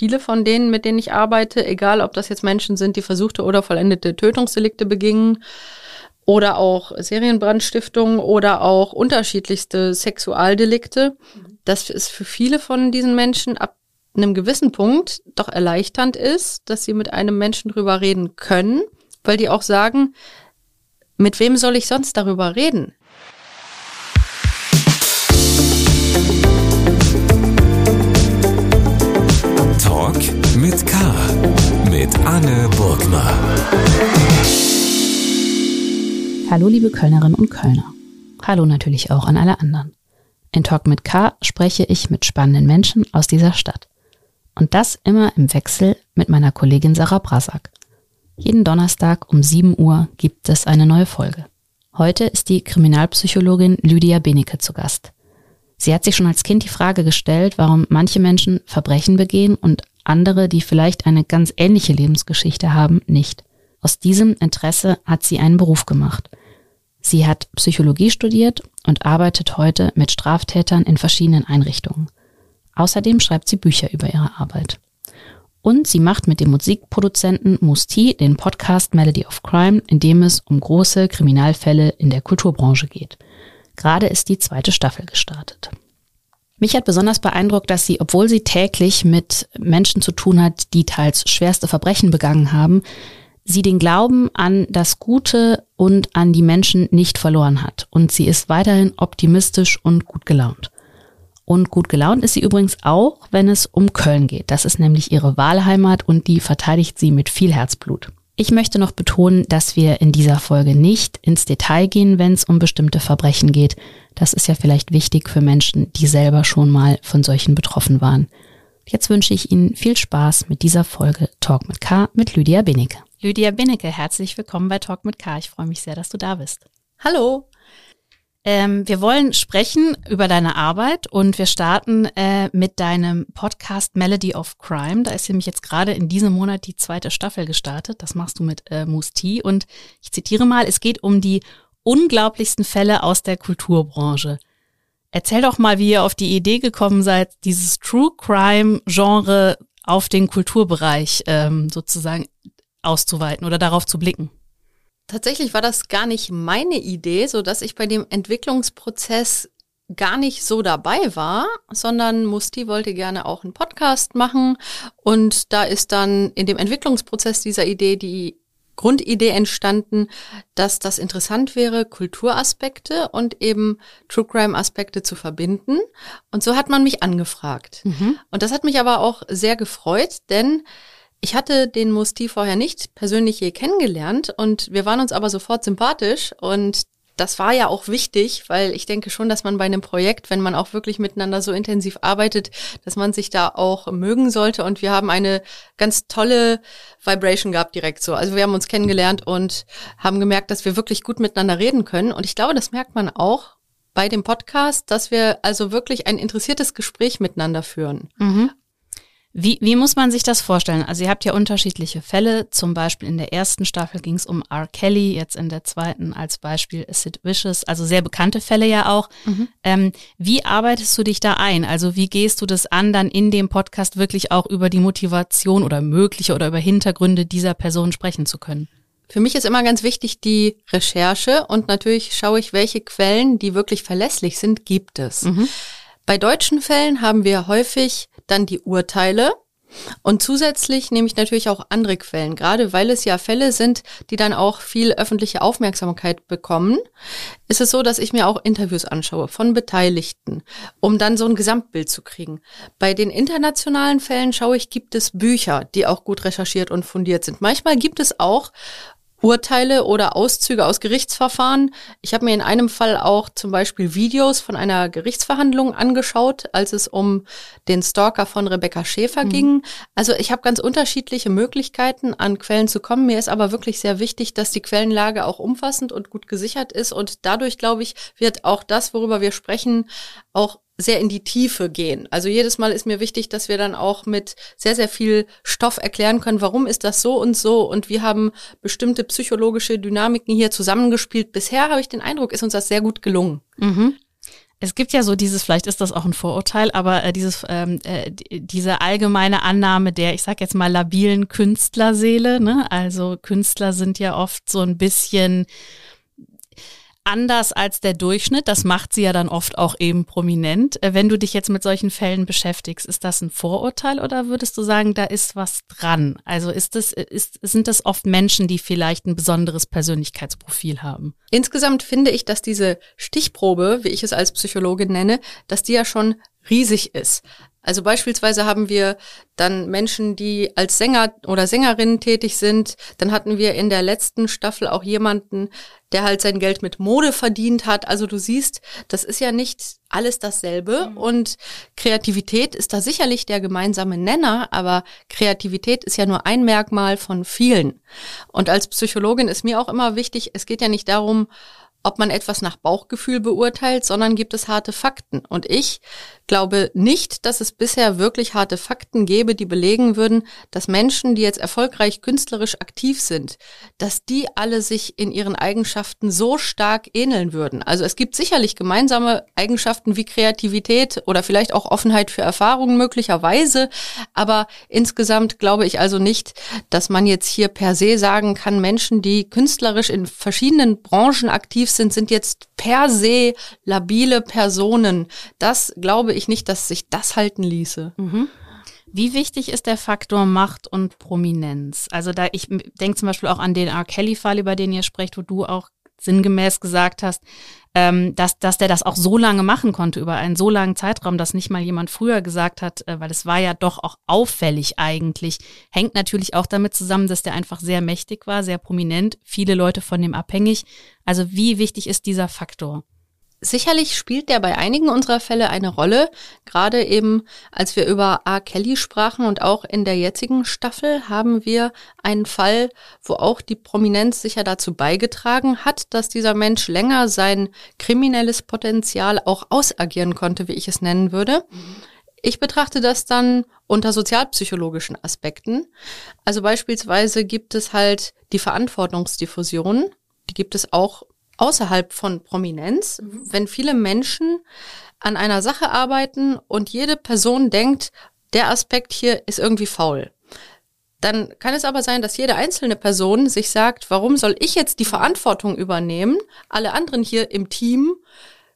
viele von denen, mit denen ich arbeite, egal ob das jetzt Menschen sind, die versuchte oder vollendete Tötungsdelikte begingen oder auch Serienbrandstiftungen oder auch unterschiedlichste Sexualdelikte. Das ist für viele von diesen Menschen ab einem gewissen Punkt doch erleichternd ist, dass sie mit einem Menschen drüber reden können, weil die auch sagen, mit wem soll ich sonst darüber reden? Talk mit K. Mit Anne Burgner. Hallo liebe Kölnerinnen und Kölner. Hallo natürlich auch an alle anderen. In Talk mit K spreche ich mit spannenden Menschen aus dieser Stadt. Und das immer im Wechsel mit meiner Kollegin Sarah Brasak. Jeden Donnerstag um 7 Uhr gibt es eine neue Folge. Heute ist die Kriminalpsychologin Lydia Benecke zu Gast. Sie hat sich schon als Kind die Frage gestellt, warum manche Menschen Verbrechen begehen und andere, die vielleicht eine ganz ähnliche Lebensgeschichte haben, nicht. Aus diesem Interesse hat sie einen Beruf gemacht. Sie hat Psychologie studiert und arbeitet heute mit Straftätern in verschiedenen Einrichtungen. Außerdem schreibt sie Bücher über ihre Arbeit. Und sie macht mit dem Musikproduzenten Musti den Podcast Melody of Crime, in dem es um große Kriminalfälle in der Kulturbranche geht. Gerade ist die zweite Staffel gestartet. Mich hat besonders beeindruckt, dass sie, obwohl sie täglich mit Menschen zu tun hat, die teils schwerste Verbrechen begangen haben, sie den Glauben an das Gute und an die Menschen nicht verloren hat. Und sie ist weiterhin optimistisch und gut gelaunt. Und gut gelaunt ist sie übrigens auch, wenn es um Köln geht. Das ist nämlich ihre Wahlheimat und die verteidigt sie mit viel Herzblut. Ich möchte noch betonen, dass wir in dieser Folge nicht ins Detail gehen, wenn es um bestimmte Verbrechen geht. Das ist ja vielleicht wichtig für Menschen, die selber schon mal von solchen betroffen waren. Jetzt wünsche ich Ihnen viel Spaß mit dieser Folge Talk mit K mit Lydia Benecke. Lydia Benecke, herzlich willkommen bei Talk mit K. Ich freue mich sehr, dass du da bist. Hallo. Ähm, wir wollen sprechen über deine Arbeit und wir starten äh, mit deinem Podcast Melody of Crime. Da ist nämlich jetzt gerade in diesem Monat die zweite Staffel gestartet. Das machst du mit äh, Musti. Und ich zitiere mal, es geht um die unglaublichsten Fälle aus der Kulturbranche. Erzähl doch mal, wie ihr auf die Idee gekommen seid, dieses True Crime Genre auf den Kulturbereich ähm, sozusagen auszuweiten oder darauf zu blicken. Tatsächlich war das gar nicht meine Idee, so dass ich bei dem Entwicklungsprozess gar nicht so dabei war, sondern Musti wollte gerne auch einen Podcast machen und da ist dann in dem Entwicklungsprozess dieser Idee die Grundidee entstanden, dass das interessant wäre, Kulturaspekte und eben True Crime Aspekte zu verbinden. Und so hat man mich angefragt. Mhm. Und das hat mich aber auch sehr gefreut, denn ich hatte den Musti vorher nicht persönlich je kennengelernt und wir waren uns aber sofort sympathisch und das war ja auch wichtig, weil ich denke schon, dass man bei einem Projekt, wenn man auch wirklich miteinander so intensiv arbeitet, dass man sich da auch mögen sollte. Und wir haben eine ganz tolle Vibration gehabt direkt so. Also wir haben uns kennengelernt und haben gemerkt, dass wir wirklich gut miteinander reden können. Und ich glaube, das merkt man auch bei dem Podcast, dass wir also wirklich ein interessiertes Gespräch miteinander führen. Mhm. Wie, wie muss man sich das vorstellen? Also ihr habt ja unterschiedliche Fälle. Zum Beispiel in der ersten Staffel ging es um R. Kelly, jetzt in der zweiten als Beispiel Sid Vicious, also sehr bekannte Fälle ja auch. Mhm. Ähm, wie arbeitest du dich da ein? Also wie gehst du das an, dann in dem Podcast wirklich auch über die Motivation oder mögliche oder über Hintergründe dieser Person sprechen zu können? Für mich ist immer ganz wichtig die Recherche und natürlich schaue ich, welche Quellen, die wirklich verlässlich sind, gibt es. Mhm. Bei deutschen Fällen haben wir häufig dann die Urteile. Und zusätzlich nehme ich natürlich auch andere Quellen, gerade weil es ja Fälle sind, die dann auch viel öffentliche Aufmerksamkeit bekommen. Ist es so, dass ich mir auch Interviews anschaue von Beteiligten, um dann so ein Gesamtbild zu kriegen. Bei den internationalen Fällen schaue ich, gibt es Bücher, die auch gut recherchiert und fundiert sind. Manchmal gibt es auch Urteile oder Auszüge aus Gerichtsverfahren. Ich habe mir in einem Fall auch zum Beispiel Videos von einer Gerichtsverhandlung angeschaut, als es um den Stalker von Rebecca Schäfer mhm. ging. Also ich habe ganz unterschiedliche Möglichkeiten, an Quellen zu kommen. Mir ist aber wirklich sehr wichtig, dass die Quellenlage auch umfassend und gut gesichert ist. Und dadurch, glaube ich, wird auch das, worüber wir sprechen, auch sehr in die Tiefe gehen. Also jedes Mal ist mir wichtig, dass wir dann auch mit sehr, sehr viel Stoff erklären können, warum ist das so und so und wir haben bestimmte psychologische Dynamiken hier zusammengespielt. Bisher habe ich den Eindruck, ist uns das sehr gut gelungen. Mhm. Es gibt ja so dieses, vielleicht ist das auch ein Vorurteil, aber äh, dieses, ähm, äh, diese allgemeine Annahme der, ich sag jetzt mal, labilen Künstlerseele. Ne? Also Künstler sind ja oft so ein bisschen anders als der Durchschnitt. Das macht sie ja dann oft auch eben prominent. Äh, wenn du dich jetzt mit solchen Fällen beschäftigst, ist das ein Vorurteil oder würdest du sagen, da ist was dran? Also ist das, ist, sind das oft Menschen, die vielleicht ein besonderes Persönlichkeitsprofil haben? Insgesamt finde ich, dass diese Stichprobe, wie ich es als Psychologin nenne, dass die ja schon riesig ist. Also beispielsweise haben wir dann Menschen, die als Sänger oder Sängerinnen tätig sind. Dann hatten wir in der letzten Staffel auch jemanden, der halt sein Geld mit Mode verdient hat. Also du siehst, das ist ja nicht alles dasselbe. Mhm. Und Kreativität ist da sicherlich der gemeinsame Nenner, aber Kreativität ist ja nur ein Merkmal von vielen. Und als Psychologin ist mir auch immer wichtig, es geht ja nicht darum, ob man etwas nach Bauchgefühl beurteilt, sondern gibt es harte Fakten. Und ich glaube nicht, dass es bisher wirklich harte Fakten gäbe, die belegen würden, dass Menschen, die jetzt erfolgreich künstlerisch aktiv sind, dass die alle sich in ihren Eigenschaften so stark ähneln würden. Also es gibt sicherlich gemeinsame Eigenschaften wie Kreativität oder vielleicht auch Offenheit für Erfahrungen möglicherweise, aber insgesamt glaube ich also nicht, dass man jetzt hier per se sagen kann, Menschen, die künstlerisch in verschiedenen Branchen aktiv sind, sind jetzt per se labile Personen. Das glaube ich nicht, dass sich das halten ließe. Mhm. Wie wichtig ist der Faktor Macht und Prominenz? Also da, ich denke zum Beispiel auch an den R. Kelly-Fall, über den ihr sprecht, wo du auch sinngemäß gesagt hast, ähm, dass, dass der das auch so lange machen konnte, über einen so langen Zeitraum, dass nicht mal jemand früher gesagt hat, äh, weil es war ja doch auch auffällig eigentlich, hängt natürlich auch damit zusammen, dass der einfach sehr mächtig war, sehr prominent, viele Leute von dem abhängig. Also wie wichtig ist dieser Faktor? Sicherlich spielt der bei einigen unserer Fälle eine Rolle. Gerade eben, als wir über R. Kelly sprachen und auch in der jetzigen Staffel haben wir einen Fall, wo auch die Prominenz sicher dazu beigetragen hat, dass dieser Mensch länger sein kriminelles Potenzial auch ausagieren konnte, wie ich es nennen würde. Ich betrachte das dann unter sozialpsychologischen Aspekten. Also beispielsweise gibt es halt die Verantwortungsdiffusion. Die gibt es auch außerhalb von Prominenz, mhm. wenn viele Menschen an einer Sache arbeiten und jede Person denkt, der Aspekt hier ist irgendwie faul. Dann kann es aber sein, dass jede einzelne Person sich sagt, warum soll ich jetzt die Verantwortung übernehmen? Alle anderen hier im Team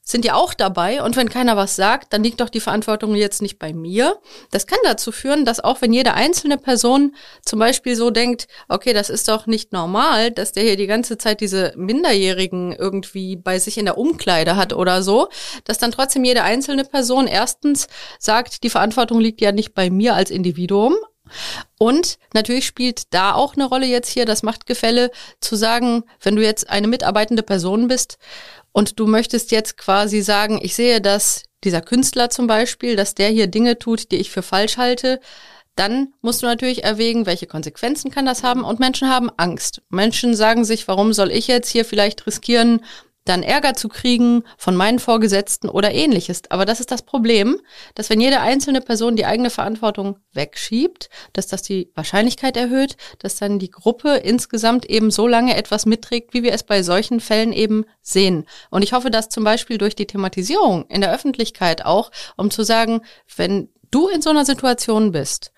sind ja auch dabei und wenn keiner was sagt, dann liegt doch die Verantwortung jetzt nicht bei mir. Das kann dazu führen, dass auch wenn jede einzelne Person zum Beispiel so denkt, okay, das ist doch nicht normal, dass der hier die ganze Zeit diese Minderjährigen irgendwie bei sich in der Umkleide hat oder so, dass dann trotzdem jede einzelne Person erstens sagt, die Verantwortung liegt ja nicht bei mir als Individuum, und natürlich spielt da auch eine Rolle jetzt hier das Machtgefälle zu sagen, wenn du jetzt eine mitarbeitende Person bist und du möchtest jetzt quasi sagen, ich sehe, dass dieser Künstler zum Beispiel, dass der hier Dinge tut, die ich für falsch halte, dann musst du natürlich erwägen, welche Konsequenzen kann das haben. Und Menschen haben Angst. Menschen sagen sich, warum soll ich jetzt hier vielleicht riskieren, dann Ärger zu kriegen von meinen Vorgesetzten oder ähnliches. Aber das ist das Problem, dass wenn jede einzelne Person die eigene Verantwortung wegschiebt, dass das die Wahrscheinlichkeit erhöht, dass dann die Gruppe insgesamt eben so lange etwas mitträgt, wie wir es bei solchen Fällen eben sehen. Und ich hoffe, dass zum Beispiel durch die Thematisierung in der Öffentlichkeit auch, um zu sagen, wenn du in so einer Situation bist,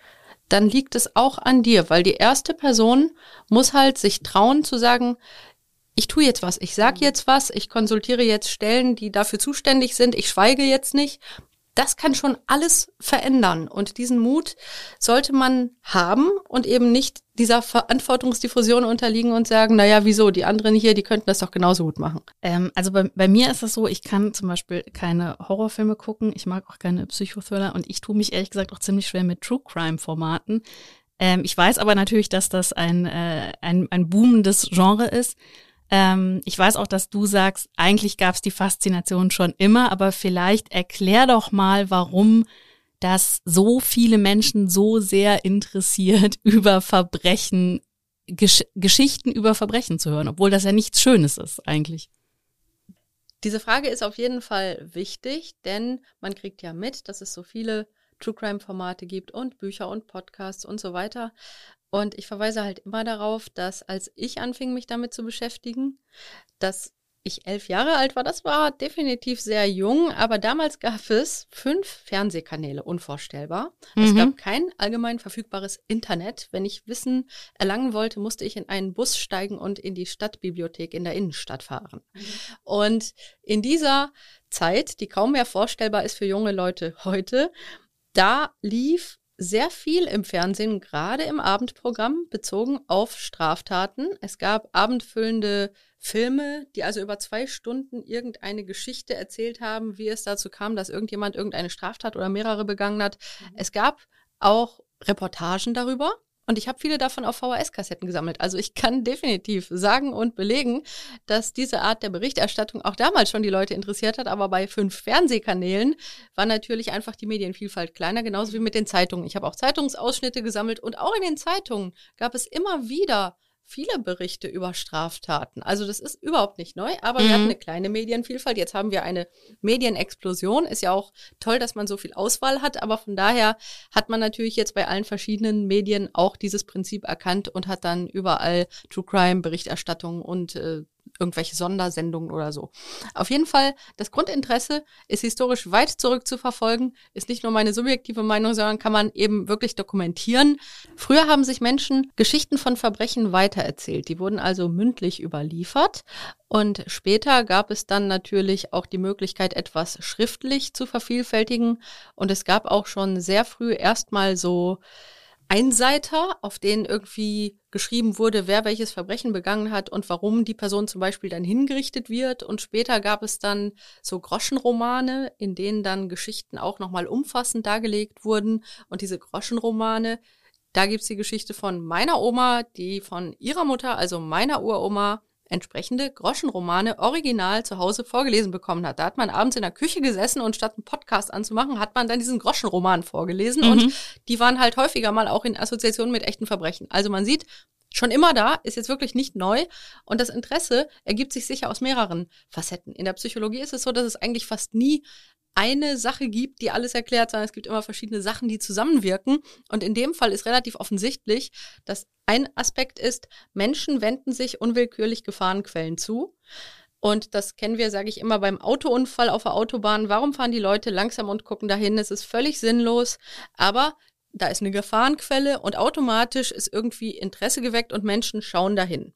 dann liegt es auch an dir, weil die erste Person muss halt sich trauen zu sagen, ich tue jetzt was, ich sage jetzt was, ich konsultiere jetzt Stellen, die dafür zuständig sind, ich schweige jetzt nicht. Das kann schon alles verändern. Und diesen Mut sollte man haben und eben nicht dieser Verantwortungsdiffusion unterliegen und sagen, naja, wieso, die anderen hier, die könnten das doch genauso gut machen. Ähm, also bei, bei mir ist das so, ich kann zum Beispiel keine Horrorfilme gucken, ich mag auch keine Psychothriller und ich tue mich ehrlich gesagt auch ziemlich schwer mit True Crime-Formaten. Ähm, ich weiß aber natürlich, dass das ein, äh, ein, ein boomendes Genre ist. Ähm, ich weiß auch, dass du sagst, eigentlich gab es die Faszination schon immer, aber vielleicht erklär doch mal, warum das so viele Menschen so sehr interessiert, über Verbrechen, Gesch Geschichten über Verbrechen zu hören, obwohl das ja nichts Schönes ist eigentlich. Diese Frage ist auf jeden Fall wichtig, denn man kriegt ja mit, dass es so viele True Crime Formate gibt und Bücher und Podcasts und so weiter. Und ich verweise halt immer darauf, dass als ich anfing, mich damit zu beschäftigen, dass ich elf Jahre alt war, das war definitiv sehr jung, aber damals gab es fünf Fernsehkanäle, unvorstellbar. Mhm. Es gab kein allgemein verfügbares Internet. Wenn ich Wissen erlangen wollte, musste ich in einen Bus steigen und in die Stadtbibliothek in der Innenstadt fahren. Mhm. Und in dieser Zeit, die kaum mehr vorstellbar ist für junge Leute heute, da lief sehr viel im Fernsehen, gerade im Abendprogramm, bezogen auf Straftaten. Es gab abendfüllende Filme, die also über zwei Stunden irgendeine Geschichte erzählt haben, wie es dazu kam, dass irgendjemand irgendeine Straftat oder mehrere begangen hat. Mhm. Es gab auch Reportagen darüber. Und ich habe viele davon auf VHS-Kassetten gesammelt. Also ich kann definitiv sagen und belegen, dass diese Art der Berichterstattung auch damals schon die Leute interessiert hat. Aber bei fünf Fernsehkanälen war natürlich einfach die Medienvielfalt kleiner, genauso wie mit den Zeitungen. Ich habe auch Zeitungsausschnitte gesammelt und auch in den Zeitungen gab es immer wieder viele Berichte über Straftaten. Also das ist überhaupt nicht neu, aber mhm. wir hatten eine kleine Medienvielfalt. Jetzt haben wir eine Medienexplosion. Ist ja auch toll, dass man so viel Auswahl hat, aber von daher hat man natürlich jetzt bei allen verschiedenen Medien auch dieses Prinzip erkannt und hat dann überall True Crime Berichterstattung und äh, irgendwelche Sondersendungen oder so. Auf jeden Fall, das Grundinteresse ist historisch weit zurück zu verfolgen, ist nicht nur meine subjektive Meinung, sondern kann man eben wirklich dokumentieren. Früher haben sich Menschen Geschichten von Verbrechen weitererzählt. Die wurden also mündlich überliefert. Und später gab es dann natürlich auch die Möglichkeit, etwas schriftlich zu vervielfältigen. Und es gab auch schon sehr früh erstmal so Einseiter, auf denen irgendwie geschrieben wurde, wer welches Verbrechen begangen hat und warum die Person zum Beispiel dann hingerichtet wird. Und später gab es dann so Groschenromane, in denen dann Geschichten auch nochmal umfassend dargelegt wurden. Und diese Groschenromane, da gibt's die Geschichte von meiner Oma, die von ihrer Mutter, also meiner Uroma, entsprechende Groschenromane original zu Hause vorgelesen bekommen hat. Da hat man abends in der Küche gesessen und statt einen Podcast anzumachen, hat man dann diesen Groschenroman vorgelesen mhm. und die waren halt häufiger mal auch in Assoziation mit echten Verbrechen. Also man sieht, schon immer da, ist jetzt wirklich nicht neu und das Interesse ergibt sich sicher aus mehreren Facetten. In der Psychologie ist es so, dass es eigentlich fast nie eine Sache gibt, die alles erklärt, sondern es gibt immer verschiedene Sachen, die zusammenwirken. Und in dem Fall ist relativ offensichtlich, dass ein Aspekt ist, Menschen wenden sich unwillkürlich Gefahrenquellen zu. Und das kennen wir, sage ich immer, beim Autounfall auf der Autobahn. Warum fahren die Leute langsam und gucken dahin? Es ist völlig sinnlos. Aber da ist eine Gefahrenquelle und automatisch ist irgendwie Interesse geweckt und Menschen schauen dahin.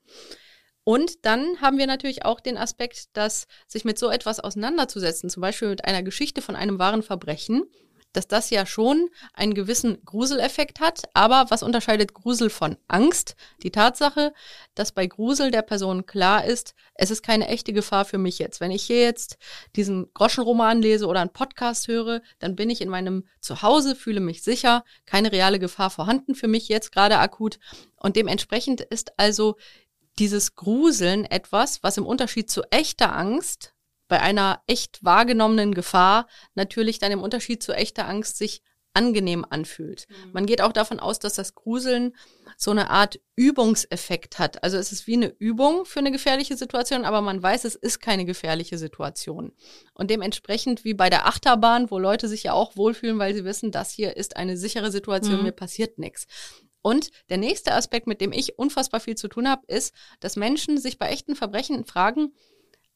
Und dann haben wir natürlich auch den Aspekt, dass sich mit so etwas auseinanderzusetzen, zum Beispiel mit einer Geschichte von einem wahren Verbrechen, dass das ja schon einen gewissen Gruseleffekt hat. Aber was unterscheidet Grusel von Angst? Die Tatsache, dass bei Grusel der Person klar ist, es ist keine echte Gefahr für mich jetzt. Wenn ich hier jetzt diesen Groschenroman lese oder einen Podcast höre, dann bin ich in meinem Zuhause, fühle mich sicher, keine reale Gefahr vorhanden für mich jetzt gerade akut. Und dementsprechend ist also dieses Gruseln etwas, was im Unterschied zu echter Angst bei einer echt wahrgenommenen Gefahr natürlich dann im Unterschied zu echter Angst sich angenehm anfühlt. Mhm. Man geht auch davon aus, dass das Gruseln so eine Art Übungseffekt hat. Also es ist wie eine Übung für eine gefährliche Situation, aber man weiß, es ist keine gefährliche Situation. Und dementsprechend wie bei der Achterbahn, wo Leute sich ja auch wohlfühlen, weil sie wissen, das hier ist eine sichere Situation, mhm. mir passiert nichts. Und der nächste Aspekt, mit dem ich unfassbar viel zu tun habe, ist, dass Menschen sich bei echten Verbrechen fragen,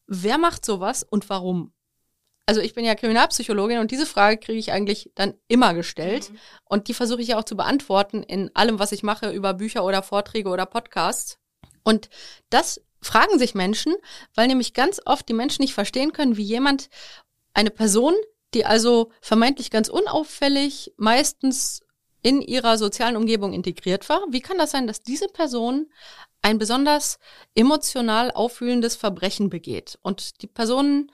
wer macht sowas und warum? Also ich bin ja Kriminalpsychologin und diese Frage kriege ich eigentlich dann immer gestellt mhm. und die versuche ich ja auch zu beantworten in allem, was ich mache über Bücher oder Vorträge oder Podcasts. Und das fragen sich Menschen, weil nämlich ganz oft die Menschen nicht verstehen können, wie jemand, eine Person, die also vermeintlich ganz unauffällig, meistens in ihrer sozialen Umgebung integriert war. Wie kann das sein, dass diese Person ein besonders emotional auffühlendes Verbrechen begeht? Und die Personen,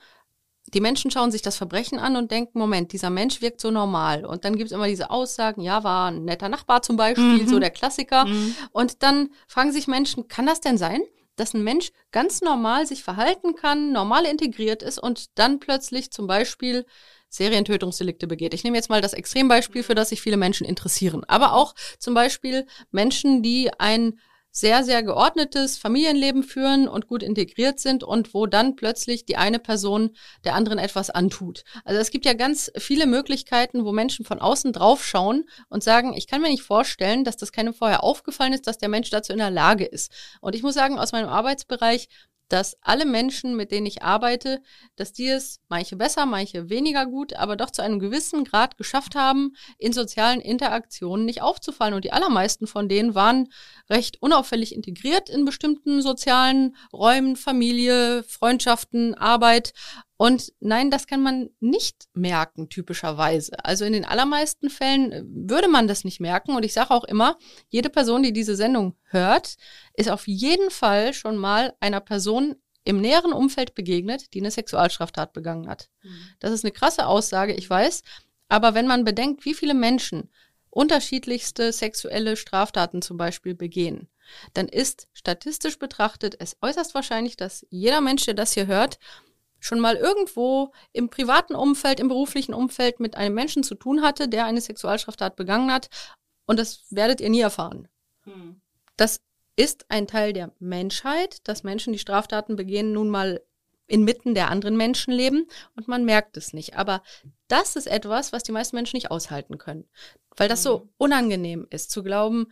die Menschen schauen sich das Verbrechen an und denken, Moment, dieser Mensch wirkt so normal. Und dann gibt es immer diese Aussagen, ja, war ein netter Nachbar zum Beispiel, mhm. so der Klassiker. Mhm. Und dann fragen sich Menschen, kann das denn sein? dass ein Mensch ganz normal sich verhalten kann, normal integriert ist und dann plötzlich zum Beispiel Serientötungsdelikte begeht. Ich nehme jetzt mal das Extrembeispiel, für das sich viele Menschen interessieren. Aber auch zum Beispiel Menschen, die ein sehr, sehr geordnetes Familienleben führen und gut integriert sind und wo dann plötzlich die eine Person der anderen etwas antut. Also es gibt ja ganz viele Möglichkeiten, wo Menschen von außen draufschauen und sagen, ich kann mir nicht vorstellen, dass das keinem vorher aufgefallen ist, dass der Mensch dazu in der Lage ist. Und ich muss sagen, aus meinem Arbeitsbereich dass alle Menschen, mit denen ich arbeite, dass die es manche besser, manche weniger gut, aber doch zu einem gewissen Grad geschafft haben, in sozialen Interaktionen nicht aufzufallen. Und die allermeisten von denen waren recht unauffällig integriert in bestimmten sozialen Räumen, Familie, Freundschaften, Arbeit. Und nein, das kann man nicht merken, typischerweise. Also in den allermeisten Fällen äh, würde man das nicht merken. Und ich sage auch immer, jede Person, die diese Sendung hört, ist auf jeden Fall schon mal einer Person im näheren Umfeld begegnet, die eine Sexualstraftat begangen hat. Mhm. Das ist eine krasse Aussage, ich weiß. Aber wenn man bedenkt, wie viele Menschen unterschiedlichste sexuelle Straftaten zum Beispiel begehen, dann ist statistisch betrachtet es äußerst wahrscheinlich, dass jeder Mensch, der das hier hört, schon mal irgendwo im privaten Umfeld, im beruflichen Umfeld mit einem Menschen zu tun hatte, der eine Sexualstraftat begangen hat. Und das werdet ihr nie erfahren. Hm. Das ist ein Teil der Menschheit, dass Menschen, die Straftaten begehen, nun mal inmitten der anderen Menschen leben und man merkt es nicht. Aber das ist etwas, was die meisten Menschen nicht aushalten können, weil das so hm. unangenehm ist, zu glauben,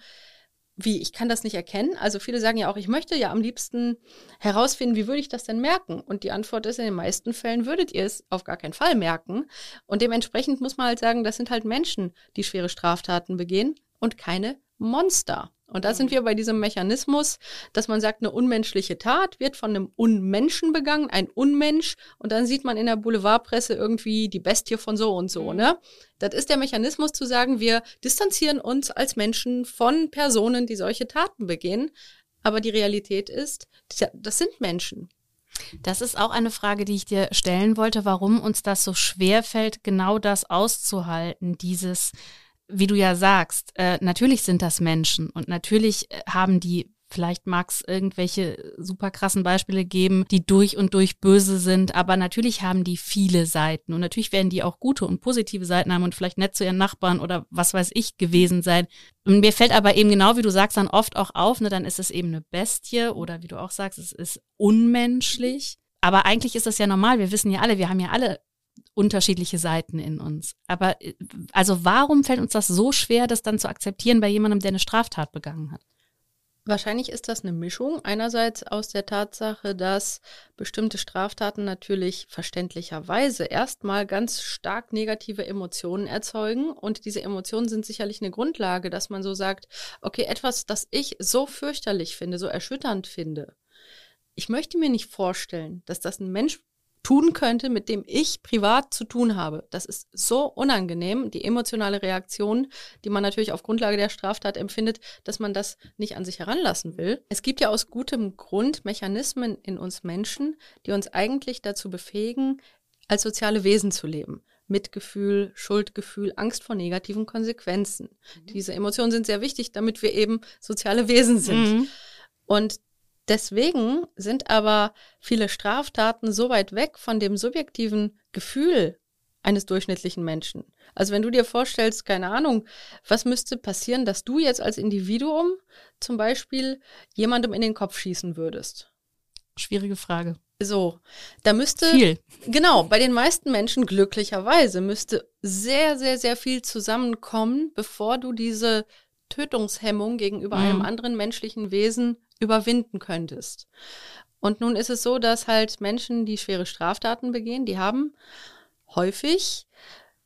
wie, ich kann das nicht erkennen. Also viele sagen ja auch, ich möchte ja am liebsten herausfinden, wie würde ich das denn merken? Und die Antwort ist, in den meisten Fällen würdet ihr es auf gar keinen Fall merken. Und dementsprechend muss man halt sagen, das sind halt Menschen, die schwere Straftaten begehen und keine Monster. Und da sind wir bei diesem Mechanismus, dass man sagt, eine unmenschliche Tat wird von einem Unmenschen begangen, ein Unmensch, und dann sieht man in der Boulevardpresse irgendwie die Bestie von so und so, mhm. ne? Das ist der Mechanismus zu sagen, wir distanzieren uns als Menschen von Personen, die solche Taten begehen. Aber die Realität ist, das sind Menschen. Das ist auch eine Frage, die ich dir stellen wollte, warum uns das so schwer fällt, genau das auszuhalten, dieses wie du ja sagst, äh, natürlich sind das Menschen und natürlich äh, haben die Vielleicht mag es irgendwelche super krassen Beispiele geben, die durch und durch böse sind, aber natürlich haben die viele Seiten und natürlich werden die auch gute und positive Seiten haben und vielleicht nett zu ihren Nachbarn oder was weiß ich gewesen sein. Und mir fällt aber eben genau, wie du sagst, dann oft auch auf, ne, dann ist es eben eine Bestie oder wie du auch sagst, es ist unmenschlich. Aber eigentlich ist das ja normal. Wir wissen ja alle, wir haben ja alle unterschiedliche Seiten in uns. Aber äh, also warum fällt uns das so schwer, das dann zu akzeptieren bei jemandem, der eine Straftat begangen hat? Wahrscheinlich ist das eine Mischung. Einerseits aus der Tatsache, dass bestimmte Straftaten natürlich verständlicherweise erstmal ganz stark negative Emotionen erzeugen. Und diese Emotionen sind sicherlich eine Grundlage, dass man so sagt, okay, etwas, das ich so fürchterlich finde, so erschütternd finde. Ich möchte mir nicht vorstellen, dass das ein Mensch tun könnte, mit dem ich privat zu tun habe. Das ist so unangenehm, die emotionale Reaktion, die man natürlich auf Grundlage der Straftat empfindet, dass man das nicht an sich heranlassen will. Es gibt ja aus gutem Grund Mechanismen in uns Menschen, die uns eigentlich dazu befähigen, als soziale Wesen zu leben. Mitgefühl, Schuldgefühl, Angst vor negativen Konsequenzen. Mhm. Diese Emotionen sind sehr wichtig, damit wir eben soziale Wesen sind. Mhm. Und Deswegen sind aber viele Straftaten so weit weg von dem subjektiven Gefühl eines durchschnittlichen Menschen. Also wenn du dir vorstellst, keine Ahnung, was müsste passieren, dass du jetzt als Individuum zum Beispiel jemandem in den Kopf schießen würdest? Schwierige Frage. So, da müsste viel. Genau, bei den meisten Menschen glücklicherweise müsste sehr, sehr, sehr viel zusammenkommen, bevor du diese Tötungshemmung gegenüber mhm. einem anderen menschlichen Wesen überwinden könntest. Und nun ist es so, dass halt Menschen, die schwere Straftaten begehen, die haben häufig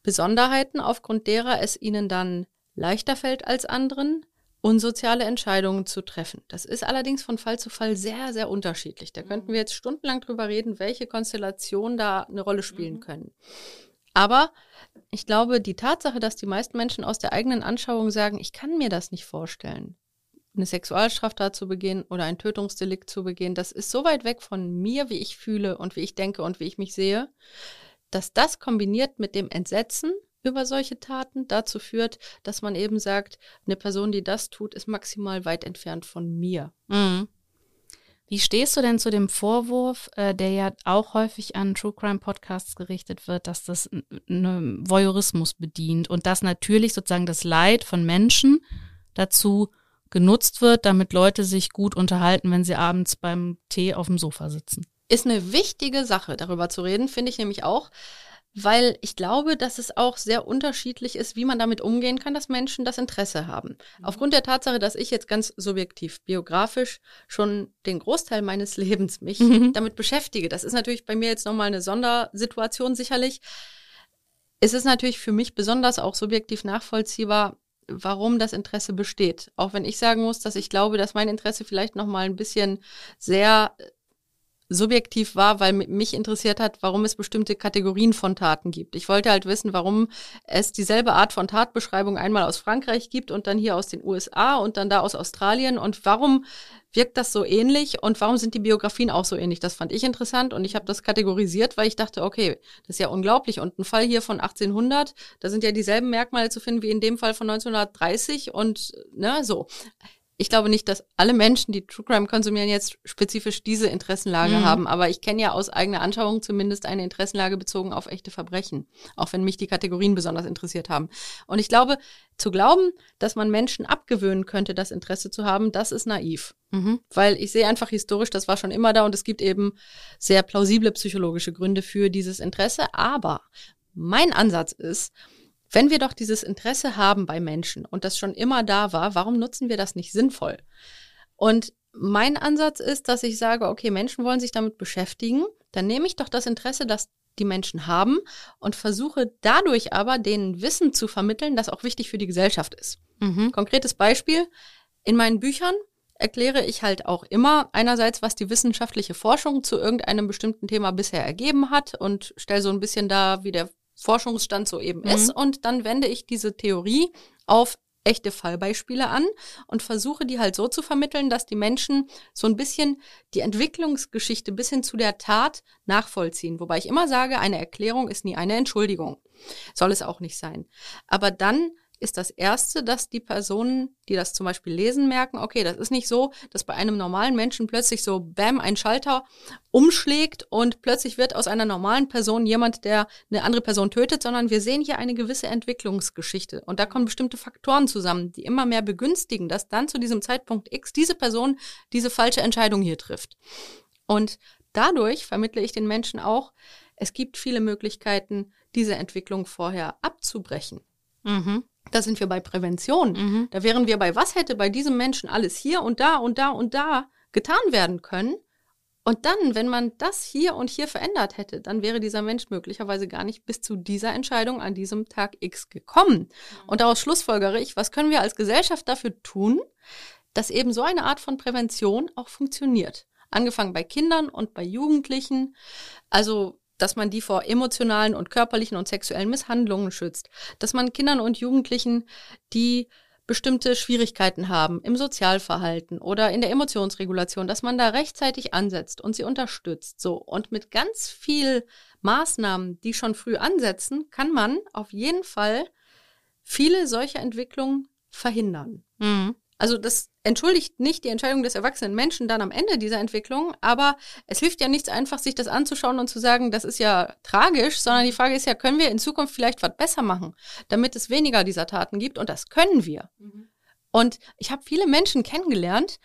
Besonderheiten, aufgrund derer es ihnen dann leichter fällt als anderen, unsoziale Entscheidungen zu treffen. Das ist allerdings von Fall zu Fall sehr, sehr unterschiedlich. Da könnten wir jetzt stundenlang drüber reden, welche Konstellationen da eine Rolle spielen mhm. können. Aber ich glaube, die Tatsache, dass die meisten Menschen aus der eigenen Anschauung sagen, ich kann mir das nicht vorstellen, eine Sexualstraftat zu begehen oder ein Tötungsdelikt zu begehen, das ist so weit weg von mir, wie ich fühle und wie ich denke und wie ich mich sehe, dass das kombiniert mit dem Entsetzen über solche Taten dazu führt, dass man eben sagt, eine Person, die das tut, ist maximal weit entfernt von mir. Mhm. Wie stehst du denn zu dem Vorwurf, äh, der ja auch häufig an True Crime Podcasts gerichtet wird, dass das ne Voyeurismus bedient und dass natürlich sozusagen das Leid von Menschen dazu genutzt wird, damit Leute sich gut unterhalten, wenn sie abends beim Tee auf dem Sofa sitzen. Ist eine wichtige Sache, darüber zu reden, finde ich nämlich auch. weil ich glaube, dass es auch sehr unterschiedlich ist, wie man damit umgehen kann, dass Menschen das Interesse haben. Mhm. Aufgrund der Tatsache, dass ich jetzt ganz subjektiv, biografisch schon den Großteil meines Lebens mich mhm. damit beschäftige. Das ist natürlich bei mir jetzt nochmal eine Sondersituation sicherlich. Es ist natürlich für mich besonders auch subjektiv nachvollziehbar, warum das Interesse besteht. Auch wenn ich sagen muss, dass ich glaube, dass mein Interesse vielleicht nochmal ein bisschen sehr subjektiv war, weil mich interessiert hat, warum es bestimmte Kategorien von Taten gibt. Ich wollte halt wissen, warum es dieselbe Art von Tatbeschreibung einmal aus Frankreich gibt und dann hier aus den USA und dann da aus Australien und warum wirkt das so ähnlich und warum sind die Biografien auch so ähnlich? Das fand ich interessant und ich habe das kategorisiert, weil ich dachte, okay, das ist ja unglaublich und ein Fall hier von 1800, da sind ja dieselben Merkmale zu finden wie in dem Fall von 1930 und ne, so ich glaube nicht, dass alle Menschen, die True Crime konsumieren, jetzt spezifisch diese Interessenlage mhm. haben. Aber ich kenne ja aus eigener Anschauung zumindest eine Interessenlage bezogen auf echte Verbrechen. Auch wenn mich die Kategorien besonders interessiert haben. Und ich glaube, zu glauben, dass man Menschen abgewöhnen könnte, das Interesse zu haben, das ist naiv. Mhm. Weil ich sehe einfach historisch, das war schon immer da und es gibt eben sehr plausible psychologische Gründe für dieses Interesse. Aber mein Ansatz ist, wenn wir doch dieses Interesse haben bei Menschen und das schon immer da war, warum nutzen wir das nicht sinnvoll? Und mein Ansatz ist, dass ich sage, okay, Menschen wollen sich damit beschäftigen, dann nehme ich doch das Interesse, das die Menschen haben und versuche dadurch aber denen Wissen zu vermitteln, das auch wichtig für die Gesellschaft ist. Mhm. Konkretes Beispiel, in meinen Büchern erkläre ich halt auch immer einerseits, was die wissenschaftliche Forschung zu irgendeinem bestimmten Thema bisher ergeben hat und stelle so ein bisschen da, wie der Forschungsstand so eben mhm. ist. Und dann wende ich diese Theorie auf echte Fallbeispiele an und versuche die halt so zu vermitteln, dass die Menschen so ein bisschen die Entwicklungsgeschichte bis hin zu der Tat nachvollziehen. Wobei ich immer sage, eine Erklärung ist nie eine Entschuldigung. Soll es auch nicht sein. Aber dann ist das Erste, dass die Personen, die das zum Beispiel lesen, merken, okay, das ist nicht so, dass bei einem normalen Menschen plötzlich so, bam, ein Schalter umschlägt und plötzlich wird aus einer normalen Person jemand, der eine andere Person tötet, sondern wir sehen hier eine gewisse Entwicklungsgeschichte. Und da kommen bestimmte Faktoren zusammen, die immer mehr begünstigen, dass dann zu diesem Zeitpunkt X diese Person diese falsche Entscheidung hier trifft. Und dadurch vermittle ich den Menschen auch, es gibt viele Möglichkeiten, diese Entwicklung vorher abzubrechen. Mhm. Da sind wir bei Prävention. Mhm. Da wären wir bei, was hätte bei diesem Menschen alles hier und da und da und da getan werden können. Und dann, wenn man das hier und hier verändert hätte, dann wäre dieser Mensch möglicherweise gar nicht bis zu dieser Entscheidung an diesem Tag X gekommen. Mhm. Und daraus schlussfolgere ich, was können wir als Gesellschaft dafür tun, dass eben so eine Art von Prävention auch funktioniert. Angefangen bei Kindern und bei Jugendlichen. Also dass man die vor emotionalen und körperlichen und sexuellen Misshandlungen schützt, dass man Kindern und Jugendlichen, die bestimmte Schwierigkeiten haben im Sozialverhalten oder in der Emotionsregulation, dass man da rechtzeitig ansetzt und sie unterstützt. So. Und mit ganz viel Maßnahmen, die schon früh ansetzen, kann man auf jeden Fall viele solche Entwicklungen verhindern. Mhm. Also das entschuldigt nicht die Entscheidung des erwachsenen Menschen dann am Ende dieser Entwicklung, aber es hilft ja nichts einfach, sich das anzuschauen und zu sagen, das ist ja tragisch, sondern die Frage ist ja, können wir in Zukunft vielleicht was besser machen, damit es weniger dieser Taten gibt und das können wir. Mhm. Und ich habe viele Menschen kennengelernt,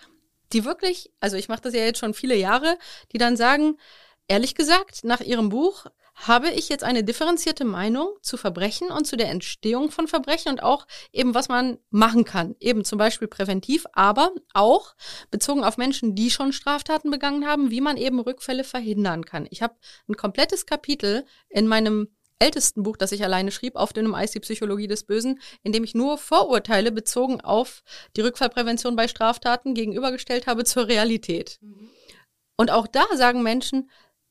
die wirklich, also ich mache das ja jetzt schon viele Jahre, die dann sagen, ehrlich gesagt, nach ihrem Buch habe ich jetzt eine differenzierte Meinung zu Verbrechen und zu der Entstehung von Verbrechen und auch eben, was man machen kann. Eben zum Beispiel präventiv, aber auch bezogen auf Menschen, die schon Straftaten begangen haben, wie man eben Rückfälle verhindern kann. Ich habe ein komplettes Kapitel in meinem ältesten Buch, das ich alleine schrieb, auf dem Eis die Psychologie des Bösen, in dem ich nur Vorurteile bezogen auf die Rückfallprävention bei Straftaten gegenübergestellt habe zur Realität. Mhm. Und auch da sagen Menschen,